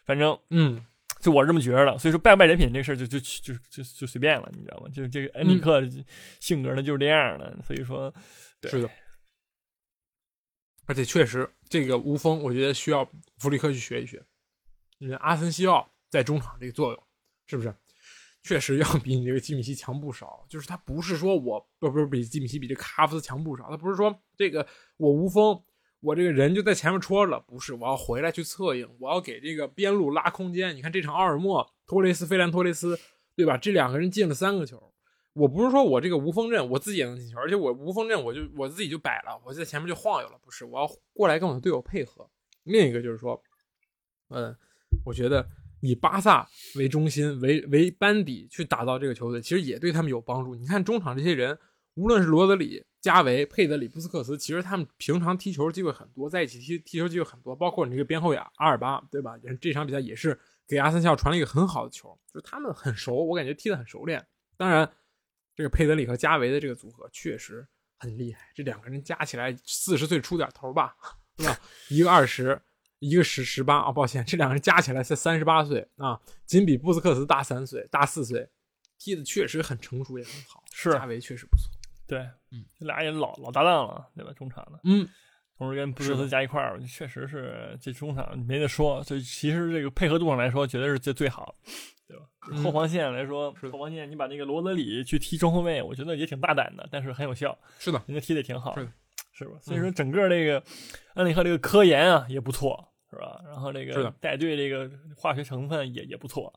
反正嗯，就我是这么觉着的。所以说败不败人品这个事儿就就就就就随便了，你知道吗？就是这个恩里克性格呢就是这样的，所以说对是的。而且确实，这个无锋，我觉得需要弗里克去学一学。你看阿森西奥在中场这个作用，是不是？确实要比你这个基米希强不少。就是他不是说我不不是比基米希比这个哈弗斯强不少，他不是说这个我无锋，我这个人就在前面戳着了，不是，我要回来去策应，我要给这个边路拉空间。你看这场奥尔莫、托雷斯、费兰托雷斯，对吧？这两个人进了三个球。我不是说我这个无锋阵我自己也能进球，而且我无锋阵我就我自己就摆了，我在前面就晃悠了，不是，我要过来跟我的队友配合。另一个就是说，嗯，我觉得以巴萨为中心为为班底去打造这个球队，其实也对他们有帮助。你看中场这些人，无论是罗德里、加维、佩德里、布斯克斯，其实他们平常踢球机会很多，在一起踢踢球机会很多，包括你这个边后卫阿尔巴，对吧？这场比赛也是给阿森西奥传了一个很好的球，就是他们很熟，我感觉踢得很熟练。当然。这个佩德里和加维的这个组合确实很厉害，这两个人加起来四十岁出点头吧，对吧？一个二十，一个十十八啊，抱歉，这两个人加起来才三十八岁啊，仅比布斯克斯大三岁，大四岁，踢的确实很成熟，也很好。是加维确实不错，对，嗯，这俩也老老搭档了，对吧？中场的，嗯，同时跟布斯克茨加一块儿，确实是这中场没得说。这其实这个配合度上来说，绝对是最最好的。对吧？嗯后防线来说，后防线你把那个罗德里去踢中后卫，我觉得也挺大胆的，但是很有效。是的，人家踢的挺好，是是吧？所以说整个这个安里克这个科研啊也不错，是吧？然后这个带队这个化学成分也也不错，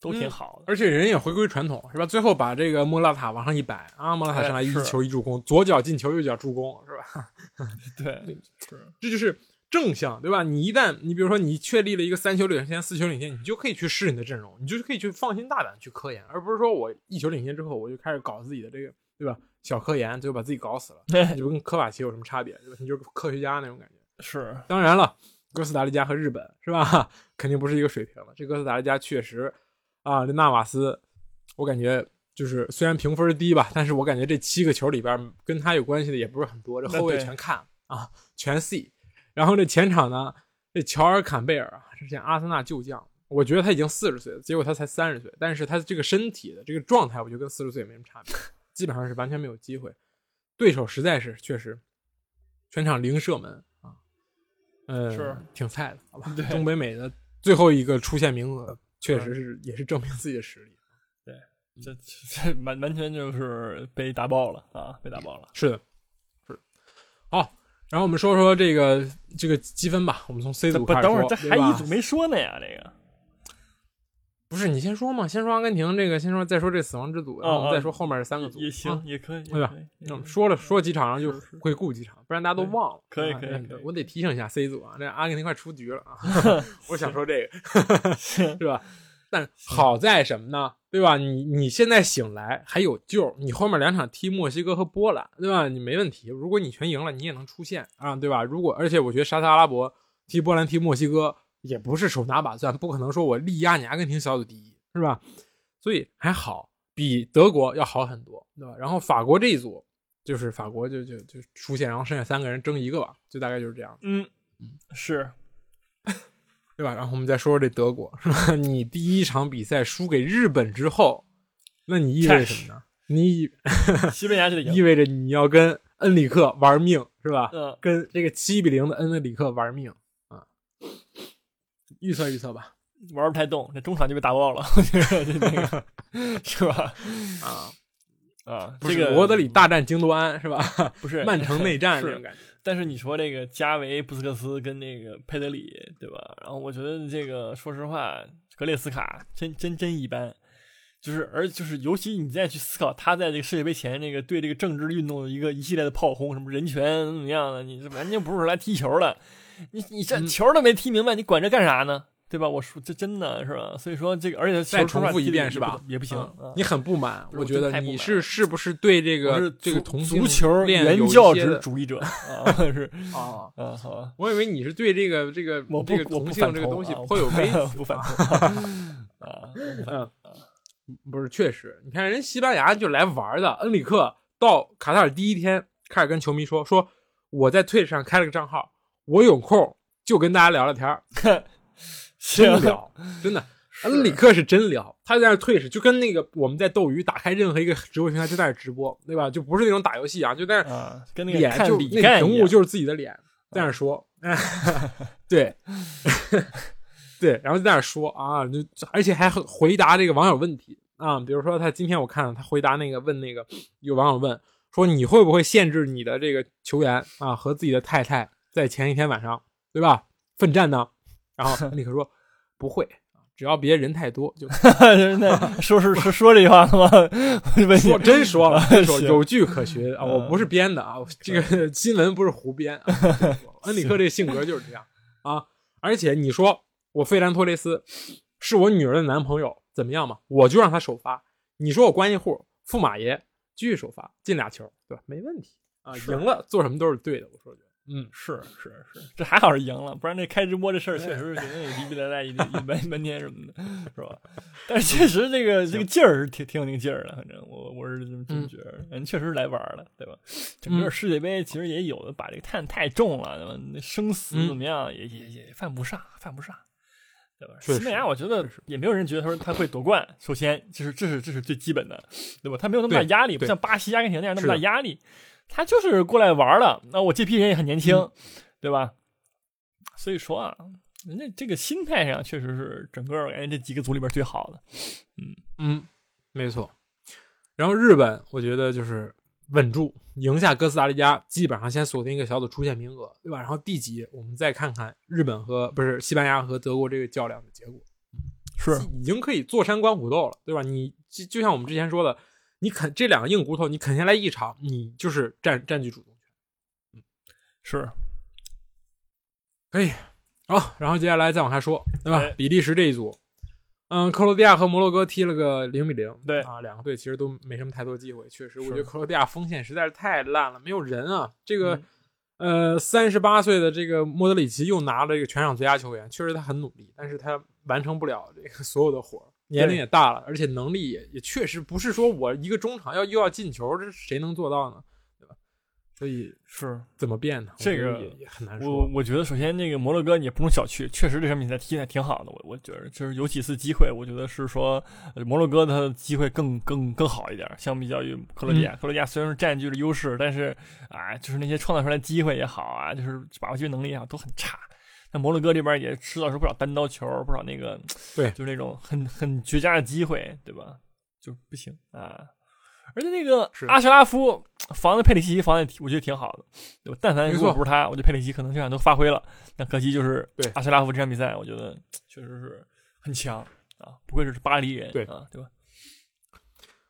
都挺好的。而且人也回归传统，是吧？最后把这个莫拉塔往上一摆啊，莫拉塔上来一球一助攻，左脚进球，右脚助攻，是吧？对，是这就是正向，对吧？你一旦你比如说你确立了一个三球领先、四球领先，你就可以去试你的阵容，你就可以去放心大胆去科研，而不是说我一球领先之后我就开始搞自己的这个，对吧？小科研，最后把自己搞死了，你就跟科瓦奇有什么差别，对吧？你就是科学家那种感觉。是，当然了，哥斯达黎加和日本是吧？肯定不是一个水平了。这哥斯达黎加确实啊，这纳瓦斯，我感觉就是虽然评分低吧，但是我感觉这七个球里边跟他有关系的也不是很多，这后卫全看啊，全 C。然后这前场呢，这乔尔坎贝尔啊，之前阿森纳旧将，我觉得他已经四十岁了，结果他才三十岁，但是他这个身体的这个状态，我觉得跟四十岁也没什么差别，基本上是完全没有机会。对手实在是确实全场零射门啊，呃，是挺菜的，好吧？对中北美的最后一个出线名额，确实是也是证明自己的实力。对这这完完全就是被打爆了啊，被打爆了。是的，是的。好，然后我们说说这个这个积分吧。我们从 C 组不，开始说，等会儿这还一组没说呢呀，这个不是你先说嘛？先说阿根廷这个，先说再说这死亡之组，然后我们再说后面这三个组。也行啊，也可以，对吧也可以嗯，说了说几场，然后就会顾几场，不然大家都忘了。可以可以我得提醒一下 C 组啊，这阿根廷快出局了啊！我想说这个，是吧？但好在什么呢？对吧？你你现在醒来还有救，你后面两场踢墨西哥和波兰，对吧？你没问题。如果你全赢了，你也能出线啊，对吧？如果而且我觉得沙特阿拉伯踢波兰、踢墨西哥也不是手拿把攥，不可能说我力压你阿根廷小组第一，是吧？所以还好，比德国要好很多，对吧？然后法国这一组就是法国就就就出线，然后剩下三个人争一个吧，就大概就是这样。嗯，是 对吧？然后我们再说说这德国，是吧？你第一场比赛输给日本之后，那你意味着什么呢？你以 西班牙就意味着你要跟恩里克玩命，是吧？嗯，跟这个七比零的恩里克玩命啊！预测预测吧，玩不太动，那中场就被打爆了，我觉得这那个是吧？啊，啊，这个罗德里大战京多安是吧？不是 曼城内战是这种感觉。但是你说这个加维、布斯克斯跟那个佩德里，对吧？然后我觉得这个说实话，格列斯卡真真真一般。就是，而就是，尤其你再去思考他在这个世界杯前那个对这个政治运动的一个一系列的炮轰，什么人权怎么样的，你这完全不是来踢球的，你你这嗯球都没踢明白，你管这干啥呢？对吧？我说这真的是吧？所以说这个，而且再重复一遍是吧也不行。你很不满，我觉得你是是不是对这个这个足同性足球原教旨主义者 啊，是啊？啊，好吧。我以为你是对这个这个我不这个同我不反性这个东西颇有微 词不反 同啊，嗯，不是，确实，你看人西班牙就来玩的，恩里克到卡塔尔第一天开始跟球迷说说我在 Twitch 上开了个账号，我有空就跟大家聊聊天儿，真聊，真的。恩里克是真聊，他在那儿 Twitch 就跟那个我们在斗鱼打开任何一个直播平台就在那儿直播，对吧？就不是那种打游戏啊，就在那跟那个脸就看比那屏幕干一样就是自己的脸，在那儿说，对，对，然后在那儿说啊，就而且还回答这个网友问题啊，比如说他今天我看了他回答那个问那个有网友问说你会不会限制你的这个球员啊和自己的太太在前一天晚上对吧奋战呢？然后恩里克说不会。只要别人太多就 那说是是说这句话了吗？我真说了，说有据可循啊！嗯我不是编的啊，这个新闻不是胡编啊。恩里克这个性格就是这样啊！而且你说我费兰托雷斯是我女儿的男朋友，怎么样嘛？我就让他首发。你说我关系户驸马爷继续首发，进俩球，对吧？没问题啊！赢了做什么都是对的，我说觉得，嗯，是是是，这还好是赢了，不然这开直播这事儿确实是肯定也逼逼赖赖一 一半半天什么的，是吧？但是确实这个这个劲儿是挺挺有那个劲儿的，反正我我是这么这么觉得，人确实是来玩儿的，对吧？整个嗯世界杯其实也有的把这个碳太重了，对吧？那生死嗯怎么样也也也犯不上，犯不上。对吧？西班牙，我觉得也没有人觉得他说他会夺冠。首先，这是这是这是最基本的，对吧？他没有那么大压力，不像巴西、阿根廷那样那么大压力。他就是过来玩的。那我这批人也很年轻，嗯对吧？所以说啊，人家这个心态上确实是整个感觉这几个组里边最好的。嗯嗯，没错。然后日本，我觉得就是稳住，赢下哥斯达黎加，基本上先锁定一个小组出线名额，对吧？然后第几，我们再看看日本和不是西班牙和德国这个较量的结果，是已经可以坐山观虎斗了，对吧？你就就像我们之前说的，你啃这两个硬骨头，你啃下来一场，你就是占占据主动权。是，可以，好，然后接下来再往下说，对吧？哎比利时这一组，嗯，克罗地亚和摩洛哥踢了个零比零，对啊，两个队其实都没什么太多机会，确实，我觉得克罗地亚锋线实在是太烂了，没有人啊。这个，嗯呃，三十八岁的这个莫德里奇又拿了这个全场最佳球员，确实他很努力，但是他完成不了这个所有的活儿，年龄也大了，而且能力也也确实不是说我一个中场要又要进球，这谁能做到呢？对吧？所以是怎么变呢？这个也也很难我说。我我觉得首先那个摩洛哥你也不能小觑，确实这场比赛踢的挺好的。我我觉得就是有几次机会，我觉得是说呃摩洛哥他的机会更更更好一点，相比较于克罗地亚。克罗地亚虽然是占据了优势，但是啊，就是那些创造出来机会也好啊，就是把握机会能力也好，都很差。那摩洛哥这边也吃到是不少单刀球，不少那个对就是那种很很绝佳的机会，对吧？就不行啊。而且那个阿什拉夫防的佩里西奇防的，我觉得挺好的。对吧但凡如果不是他，我觉得佩里西奇可能这场都发挥了。但可惜就是对阿什拉夫这场比赛，我觉得确实是很强啊，不愧是巴黎人，对啊，对吧？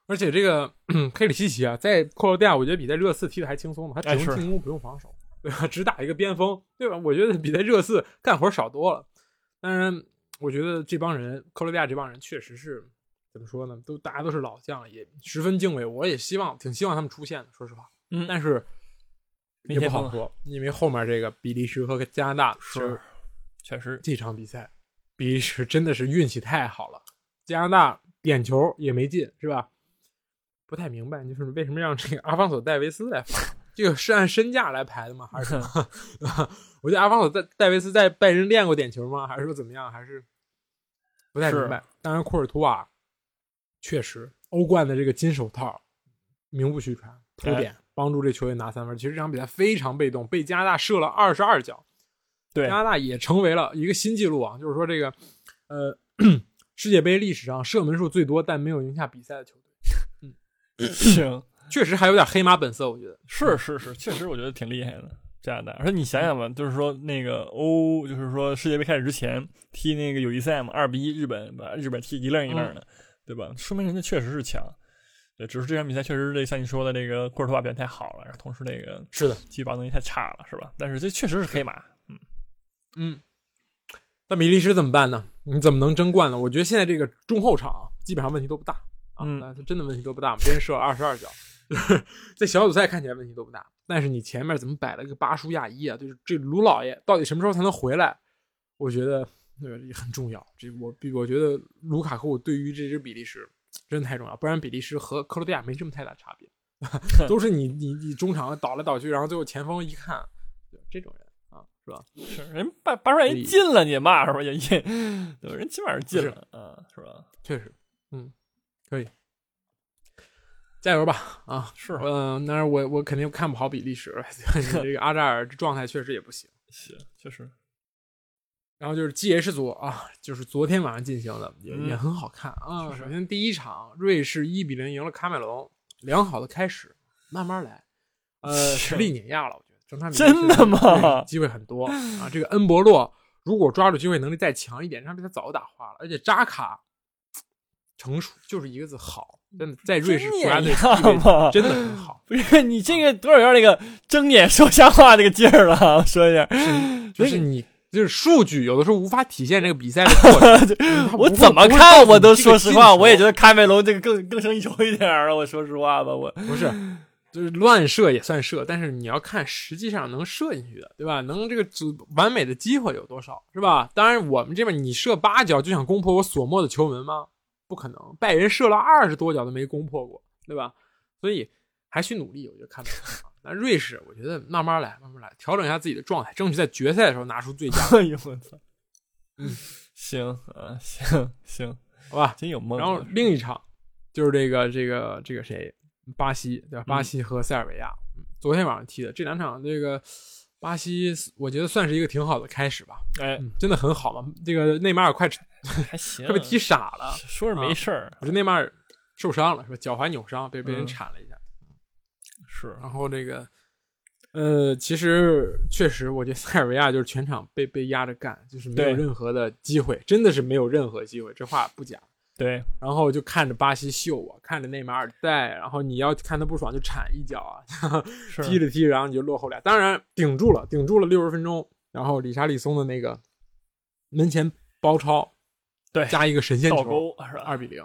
而且这个 佩里西奇啊，在克罗地亚，我觉得比在热刺踢的还轻松呢，他只用进攻不用防守，对吧？只打一个边锋，对吧？我觉得比在热刺干活少多了。当然，我觉得这帮人，克罗地亚这帮人确实是怎么说呢？都大家都是老将，也十分敬畏。我也希望，挺希望他们出现的，说实话。嗯但是也不好说，因为后面这个比利时和加拿大是，确实这场比赛，比利时真的是运气太好了，加拿大点球也没进，是吧？不太明白，就是为什么让这个阿方索戴维斯来罚？这个是按身价来排的吗？还是什么？我觉得阿方索戴戴维斯在拜仁练过点球吗？还是说怎么样？还是不太明白。当然，库尔图瓦确实欧冠的这个金手套名不虚传，突点帮助这球队拿三分。其实这场比赛非常被动，被加拿大射了二十二脚。对，加拿大也成为了一个新纪录啊！就是说这个呃，世界杯历史上射门数最多但没有赢下比赛的球队。嗯，行，确实还有点黑马本色，我觉得是是是，确实我觉得挺厉害的。加拿大，而且你想想吧，就是说那个欧，就是说世界杯开始之前踢那个友谊赛嘛，二比一日本把日本踢一愣一愣的，对吧？说明人家确实是强。对，只是这场比赛确实这像你说的这个库尔图瓦表现太好了，然后同时那个是的踢防能力太差了，是吧？但是这确实是黑马，嗯嗯。那比利时怎么办呢？你怎么能争冠呢？我觉得现在这个中后场基本上问题都不大啊，那真的问题都不大，别人射了二十二脚，在小组赛看起来问题都不大。但是你前面怎么摆了个巴舒亚伊啊？就是这卢老爷到底什么时候才能回来？我觉得那个很重要。这我我觉得卢卡库对于这支比利时真的太重要，不然比利时和克罗地亚没什么太大差别，都是你你你中场倒来倒去，然后最后前锋一看，这种人啊，是吧？是人巴巴舒亚伊进了，你骂是吧？也也，人基本上进了啊，是吧？确实，嗯，可以。加油吧！啊，是，嗯，但是我我肯定看不好比利时，这个阿扎尔状态确实也不行，行，确实。然后就是 G H 组啊，就是昨天晚上进行的，也也很好看啊。首先第一场，瑞士一比零赢了喀麦隆，良好的开始，慢慢来。呃，实力碾压了，我觉得整场比赛真的吗？机会很多啊。这个恩博洛如果抓住机会能力再强一点，这场比赛早打花了。而且扎卡成熟就是一个字好。真的在瑞士国家队真的很好，不是你这个多少有点那个睁眼说瞎话那个劲儿了，说一下，就是你就是数据有的时候无法体现这个比赛的过程。我怎么看我都说实话，我也觉得喀麦隆这个更更胜一筹一点了。我说实话吧，我不是就是乱射也算射，但是你要看实际上能射进去的，对吧？能这个组完美的机会有多少，是吧？当然我们这边你射八脚就想攻破我索莫的球门吗？不可能，拜仁射了二十多脚都没攻破过，对吧？所以还需努力，我觉得看。那瑞士，我觉得慢慢来，慢慢来，调整一下自己的状态，争取在决赛的时候拿出最佳。哎呦我操！嗯，行啊，行行，好吧，真有梦。然后另一场就是这个这个这个谁，巴西对吧？巴西和塞尔维亚，昨天晚上踢的这两场，这个巴西我觉得算是一个挺好的开始吧。哎，真的很好嘛。这个内马尔快。还行，他被踢傻了。说是没事儿，我说内马尔受伤了，是吧？脚踝扭伤，被被人铲了一下。是，然后这个，呃，其实确实，我觉得塞尔维亚就是全场被被压着干，就是没有任何的机会，真的是没有任何机会，这话不假。对，然后就看着巴西秀啊，看着内马尔带，然后你要看他不爽就铲一脚啊，踢着踢着，然后你就落后俩。当然顶住了，顶住了六十分钟，然后里查利松的那个门前包抄。对，加一个神仙球，是吧？二比零，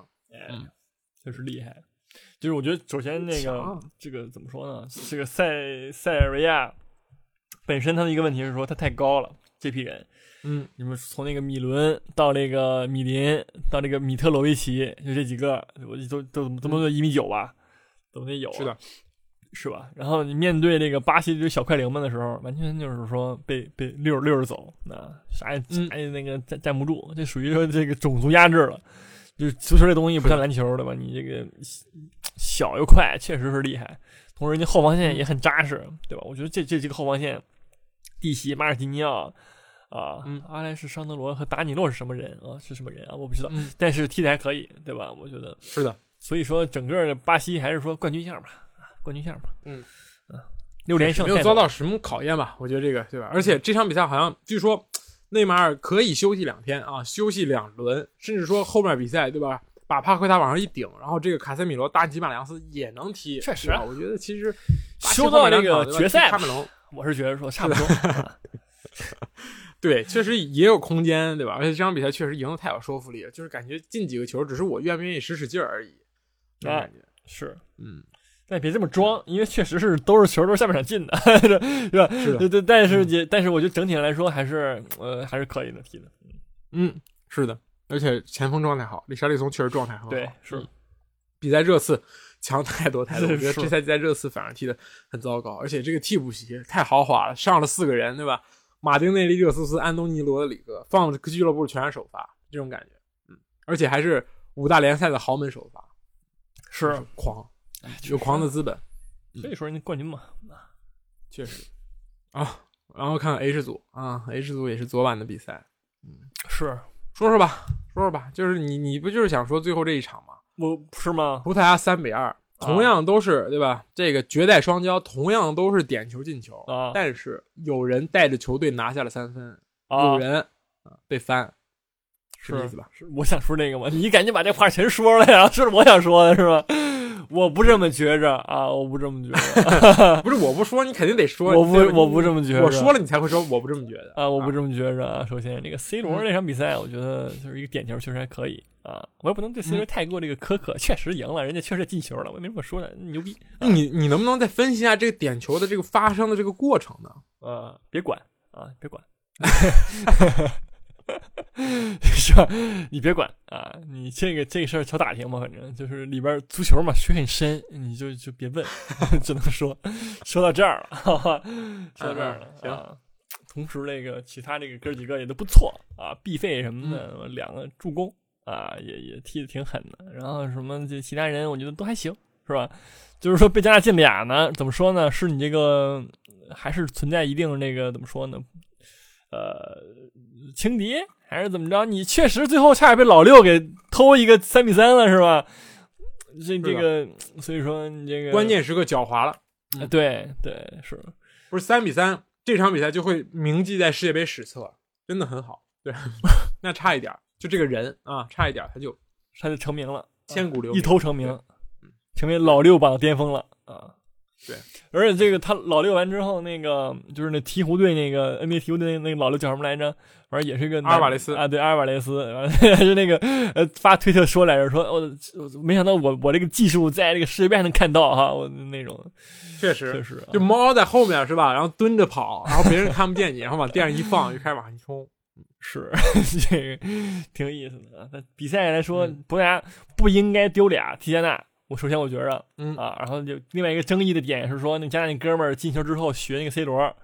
嗯，就是厉害。就是我觉得，首先那个这个怎么说呢？这个塞塞尔维亚本身他的一个问题是说他太高了，这批人，嗯，你们从那个米伦到那个米林到那个米特罗维奇，就这几个，我都都怎么都一米九吧，都得有。是的。是吧？然后你面对这个巴西这小快灵们的时候，完全就是说被被溜溜着走，那啥也啥也那个站站不住，这属于说这个种族压制了。就是足球这东西不像篮球对吧？你这个小又快，确实是厉害。同时，人家后防线也很扎实，对吧？我觉得这这几个后防线，蒂西、马尔蒂尼奥啊，阿莱什、桑德罗和达尼洛是什么人啊？是什么人啊？我不知道，但是踢的还可以，对吧？我觉得是的。所以说，整个的巴西还是说冠军相吧。冠军项嘛，嗯嗯，六连胜没有遭到什么考验吧？我觉得这个对吧？而且这场比赛好像据说内马尔可以休息两天啊，休息两轮，甚至说后面比赛对吧？把帕奎塔往上一顶，然后这个卡塞米罗、大吉马良斯也能踢。确实，我觉得其实修到那个决赛，卡梅隆，我是觉得说差不多。对，确实也有空间，对吧？而且这场比赛确实赢得太有说服力了，就是感觉进几个球，只是我愿不愿意使使劲儿而已。感觉是，嗯。但别这么装，因为确实是都是球都是下半场进的，是吧？是对对，但是也但是我觉得整体上来说还是呃还是可以的踢的，嗯，是的，而且前锋状态好，里沙利松确实状态很好。对，是 比在热刺，强太多太多。我觉得这赛季在热刺反而踢的很糟糕，而且这个替补席太豪华了，上了四个人，对吧？马丁内利、热苏斯、安东尼、罗德里戈，放俱乐部全是首发，这种感觉，嗯，而且还是五大联赛的豪门首发，是狂，有狂的资本，所以说人家冠军嘛，确实啊。然后看看 H 组啊，H 组也是昨晚的比赛，嗯，是说说吧，说说吧，就是你你不就是想说最后这一场吗？我是吗？葡萄牙三比二，同样都是、对吧？这个绝代双骄，同样都是点球进球，啊但是有人带着球队拿下了三分，啊有，人啊被翻，是这意思吧？是我想说那个吗？你赶紧把这话全说了呀！这是我想说的，是吧？我不这么觉着啊，我不这么觉着，不是我不说，你肯定得说。我不我不这么觉着。我说了你才会说我不这么觉得啊，我不这么觉着啊。首先，那个 C 罗嗯那场比赛，我觉得就是一个点球，确实还可以啊。我也不能对 C 罗嗯太过这个苛刻，确实赢了，人家确实进球了，我也没什么说的，牛逼那你你能不能再分析一下这个点球的这个发生的这个过程呢？呃！别管啊，别管。是吧？你别管啊！你这个这个事儿少打听吧，反正就是里边足球嘛，水很深，你就就别问，只能说说到这儿了，哈哈，说到这儿了。嗯嗯啊，同时那个其他这个哥几个也都不错啊，毕费什么的、嗯两个助攻啊，也也踢的挺狠的。然后什么这其他人我觉得都还行，是吧？就是说被加纳进俩呢，怎么说呢？是你这个还是存在一定那个怎么说呢？呃，轻敌还是怎么着？你确实最后差点被老六给偷一个三比三了，是吧？这这个，所以说你这个关键时刻狡猾了，呃对对是不是三比三，这场比赛就会铭记在世界杯史册，真的很好。对，那差一点，就这个人啊，差一点他就他就成名了，千古留一偷成名，成为老六榜的巅峰了啊！对，而且这个他老六完之后，那个就是那鹈鹕队那个 NBA 鹈鹕队那那个老六叫什么来着？反正也是一个阿尔瓦雷斯啊，对，阿尔瓦雷斯，完了还是那个呃发推特说来着，说我、我没想到我我这个技术在这个世界杯还能看到哈，我那种确实，确实啊就猫在后面是吧？然后蹲着跑，然后别人看不见你，然后往地上一放，就开始往上一冲。是 这个挺有意思的啊。那比赛来说，嗯葡萄牙不应该丢俩提加纳。我首先我觉着，嗯啊，然后就另外一个争议的点是说，那加纳那哥们儿进球之后学那个 C 罗，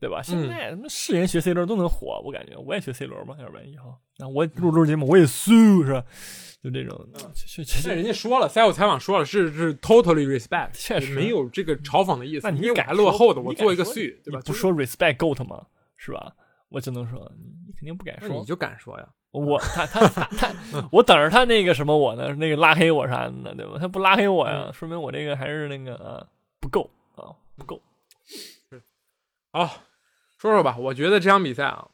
对吧？现在他妈是人学 C 罗都能火，我感觉我也学 C 罗吧，要不然以后，那我录录节目我也输是吧？就这种，确确那人家说了，赛后采访说了，是是 totally respect，确实没有这个嘲讽的意思。那你因为我还敢落后的，我做一个敢说 suit，对吧？不说 respect goat 吗？是吧？我只能说，你你肯定不敢说你。就敢说呀？我他他他他，我等着他那个什么我呢？那个拉黑我啥的呢？对吧？他不拉黑我呀，说明我这个还是那个啊不够啊不够。好，说说吧。我觉得这场比赛啊，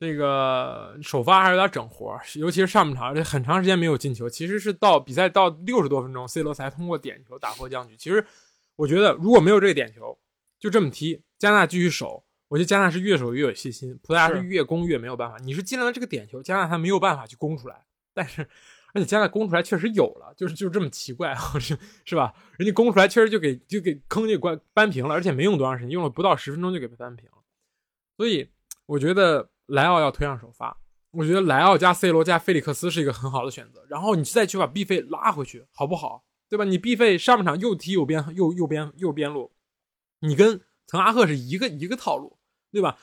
这个首发还是有点整活，尤其是上半场，这很长时间没有进球。其实是到比赛到六十多分钟，C 罗才通过点球打破僵局。其实我觉得如果没有这个点球，就这么踢，加纳继续守，我觉得加纳是越守越有信心，葡萄牙是是越攻越没有办法。你是进了这个点球，加纳他没有办法去攻出来，但是。而且加纳攻出来确实有了，就是就是这么奇怪，是是吧？人家攻出来确实就给就给坑就关扳平了，而且没用多长时间，用了不到十分钟就给扳平了。所以我觉得莱奥要推上首发，我觉得莱奥加 C 罗加菲利克斯是一个很好的选择。然后你再去把 B 费拉回去，好不好？对吧？你 B 费上半场又踢右边右右边右边路，你跟滕哈赫是一个一个套路，对吧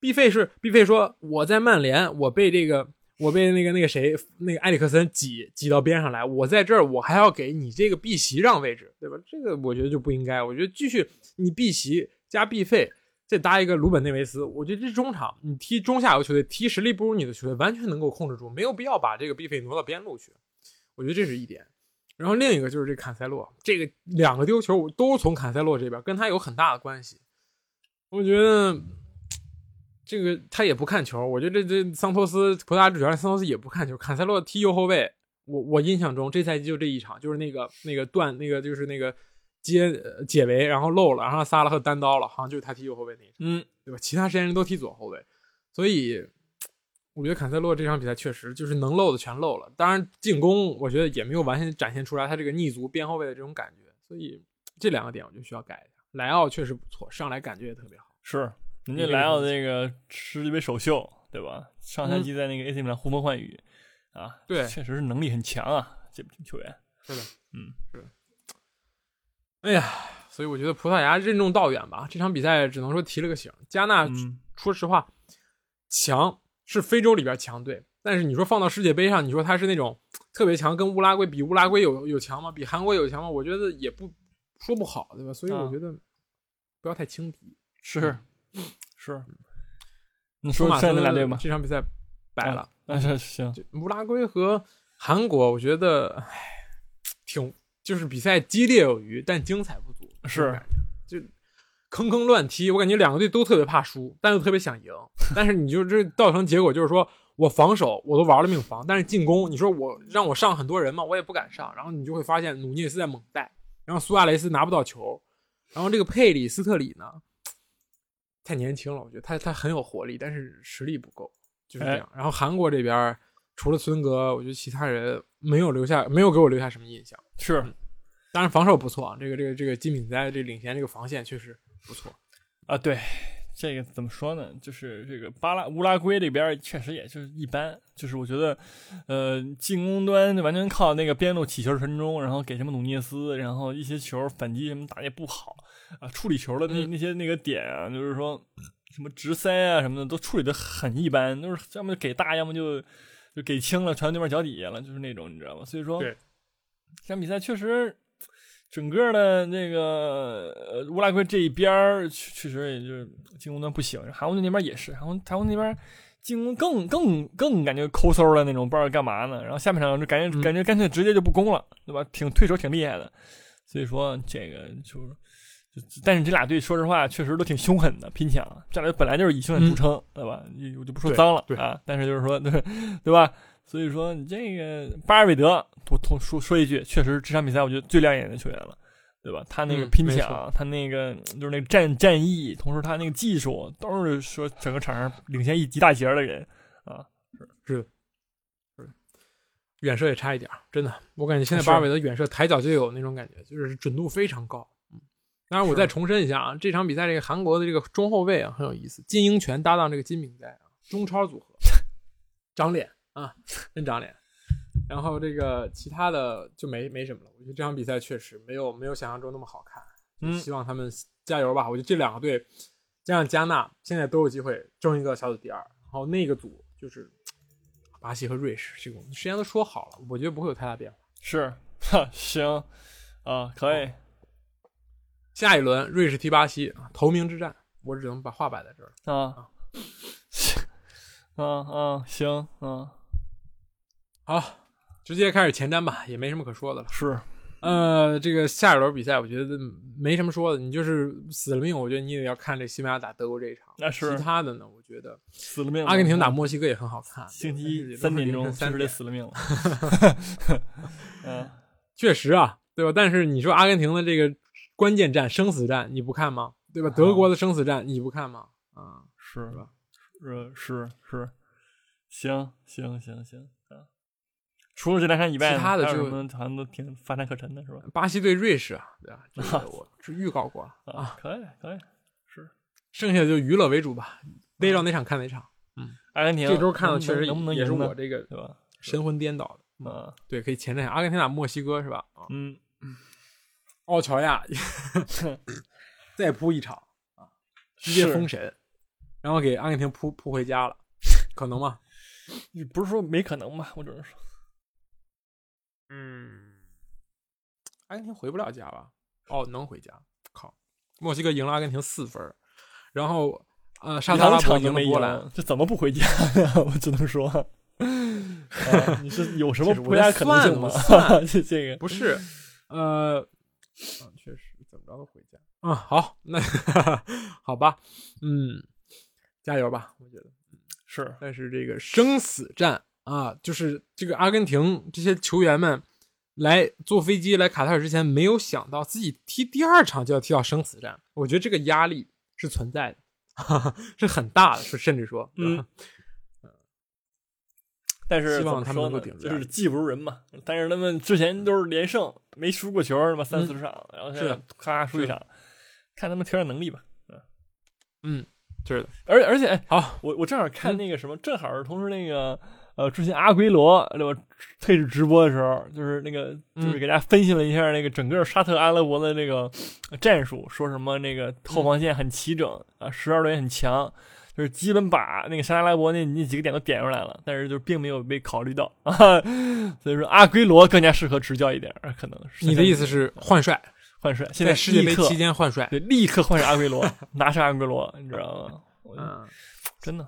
？B 费是 B 费说我在曼联，我被这个我被那个那个谁那个埃里克森挤挤到边上来，我在这儿我还要给你这个 B 席让位置，对吧？这个我觉得就不应该。我觉得继续你 B 席加 B 费。再搭一个鲁本内维斯，我觉得这中场你踢中下游球队，踢实力不如你的球队，完全能够控制住，没有必要把这个 B 费挪到边路去。我觉得这是一点。然后另一个就是这坎塞洛，这个两个丢球都从坎塞洛这边，跟他有很大的关系。我觉得这个他也不看球，我觉得这这桑托斯葡萄牙主教练桑托斯也不看球。坎塞洛踢右后卫，我我印象中这赛季就这一场，就是那个那个断那个就是那个接呃解围，然后漏了，然后萨拉赫单刀了，好像就是他踢右后卫那一场。嗯，对吧？其他时间人都踢左后卫，所以我觉得坎塞洛这场比赛确实就是能漏的全漏了。当然进攻我觉得也没有完全展现出来他这个逆足边后卫的这种感觉，所以这两个点我就需要改一下。莱奥确实不错，上来感觉也特别好。是人家来到那个世界杯首秀，对吧？上赛季在那个 AC 米兰呼风唤雨啊，对确实是能力很强啊，这这球员。是的，嗯，是的。哎呀，所以我觉得葡萄牙任重道远吧。这场比赛只能说提了个醒。加纳，嗯，说实话，强是非洲里边强队，但是你说放到世界杯上，你说他是那种特别强，跟乌拉圭比，乌拉圭有有强吗？比韩国有强吗？我觉得也不说不好，对吧？所以我啊觉得不要太轻敌。是是。你说马说剩下那俩队吗？这场比赛白了。啊，是行，乌拉圭和韩国，我觉得，唉，挺就是比赛激烈有余，但精彩不足，是就坑坑乱踢。我感觉两个队都特别怕输，但又特别想赢。但是你就这造成结果就是说我防守我都玩了命防，但是进攻，你说我让我上很多人嘛，我也不敢上。然后你就会发现努涅斯在猛带，然后苏亚雷斯拿不到球，然后这个佩里斯特里呢，太年轻了，我觉得他他很有活力，但是实力不够，就是这样。然后韩国这边除了孙哥，我觉得其他人没有留下，没有给我留下什么印象。是当然防守不错啊，这个这个这个金敏哉这领衔这个防线确实不错。啊，对，这个怎么说呢？就是这个巴拉乌拉圭这边确实也就是一般，就是我觉得，呃，进攻端就完全靠那个边路起球传中，然后给什么努涅斯，然后一些球反击什么打得也不好啊，处理球的那嗯那些那个点啊，就是说什么直塞啊什么的都处理的很一般，都是要么就给大，要么就就给轻了，传对面脚底下了，就是那种你知道吗？所以说，这场比赛确实。整个的那个呃乌拉圭这一边儿确确实也就是进攻端不行，韩国队那边也是，韩国韩国那边进攻更更更感觉抠搜的那种，不知道干嘛呢。然后下半场就感觉、嗯感觉干脆直接就不攻了，对吧？挺退守挺厉害的，所以说这个就就但是这俩队说实话确实都挺凶狠的，拼抢，这俩队本来就是以凶狠著称，对吧？我就不说脏了对啊，但是就是说对对吧？所以说你这个巴尔韦德，我同说说一句，确实这场比赛我觉得最亮眼的球员了。对吧？他那个嗯拼抢，他那个就是那个战战役，同时他那个技术，都是说整个场上领先一一大截的人啊。是是远射也差一点儿，真的，我感觉现在巴尔韦德远射抬脚就有那种感觉，就是准度非常高。嗯，当然我再重申一下啊，这场比赛这个韩国的这个中后卫啊很有意思，金英权搭档这个金敏哉啊，中超组合，长脸啊，真长脸。然后这个其他的就没没什么了，我觉得这场比赛确实没有没有想象中那么好看。嗯希望他们加油吧！我觉得这两个队加上加纳现在都有机会争一个小组第二，然后那个组就是巴西和瑞士，这个我们之前都说好了，我觉得不会有太大变化。是，哈，行啊，可以下一轮瑞士踢巴西，啊头名之战，我只能把话摆在这儿了。啊，啊 啊，行啊，好，直接开始前瞻吧，也没什么可说的了。是呃，这个下一轮比赛，我觉得没什么说的，你就是死了命，我觉得你也要看这西班牙打德国这一场。那是其他的呢，我觉得死了命了。阿根廷打墨西哥也很好看，星期一三点钟三确实得点死了命了。嗯，确实啊，对吧？但是你说阿根廷的这个关键战、生死战，你不看吗？对吧？德国的生死战，你不看吗？啊，是吧？是是是，行行行行啊。除了这两场以外，其他的就还有什么好像都挺乏善可陈的，是吧？巴西对瑞士啊，对吧？这个 我是预告过了啊，啊，可以可以，是剩下的就娱乐为主吧，逮着哪场看哪场。嗯阿根廷这周看的确实能不能也是我这个对吧？神魂颠倒的。啊，对，可以前瞻一下阿根廷打墨西哥是吧？啊，嗯，奥乔亚 再扑一场啊，直接封神，然后给阿根廷扑扑回家了，可能吗？你不是说没可能吗？我只能说，嗯，阿根廷回不了家吧？哦，能回家。靠，墨西哥赢了阿根廷四分，然后呃，沙特阿拉伯两场都没赢了波兰。这怎么不回家呢？我只能说，啊你是有什么回家可能性吗？这这个不是，呃，啊，确实怎么着都回家。啊、好，那 好吧，嗯，加油吧，我觉得。是但是这个生死战啊，就是这个阿根廷这些球员们来坐飞机来卡塔尔之前，没有想到自己踢第二场就要踢到生死战，我觉得这个压力是存在的，哈哈，是很大的，是甚至说，嗯，但是希望他们能够顶住就是技不如人嘛。但是他们之前都是连胜，没输过球，他妈三四十场，然后现在是咔输一场，看他们调整能力吧。嗯，是的，而而且，哎，好，我我正好看嗯那个什么，正好是同时那个呃，之前阿圭罗对吧？退市直播的时候，就是那个就是给大家分析了一下那个整个沙特阿拉伯的那个战术，说什么那个后防线很齐整啊，十二队很强，就是基本把那个沙特阿拉伯那那几个点都点出来了，但是就并没有被考虑到啊。所以说阿圭罗更加适合执教一点，可能是你的意思是换帅？换帅？现在世界杯期间换帅？对，立刻换上阿圭罗，拿上阿圭罗，你知道吗？嗯，真的。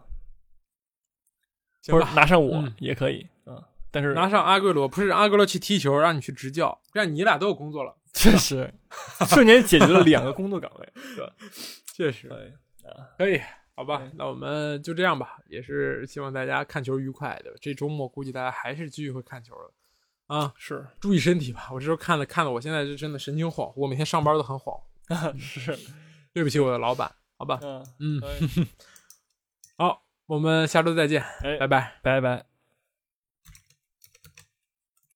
或者拿上我也可以啊，但是拿上阿圭罗不是阿圭罗去踢球，让你去执教，这样你俩都有工作了。确实，瞬间解决了两个工作岗位，是吧？确实，可以，好吧，那我们就这样吧。也是希望大家看球愉快，对吧？这周末估计大家还是继续会看球的啊。是，注意身体吧。我这时候看了看了，我现在就真的神经恍惚，我每天上班都很恍惚。是，对不起我的老板，好吧。嗯嗯，好。我们下周再见，拜拜，拜拜。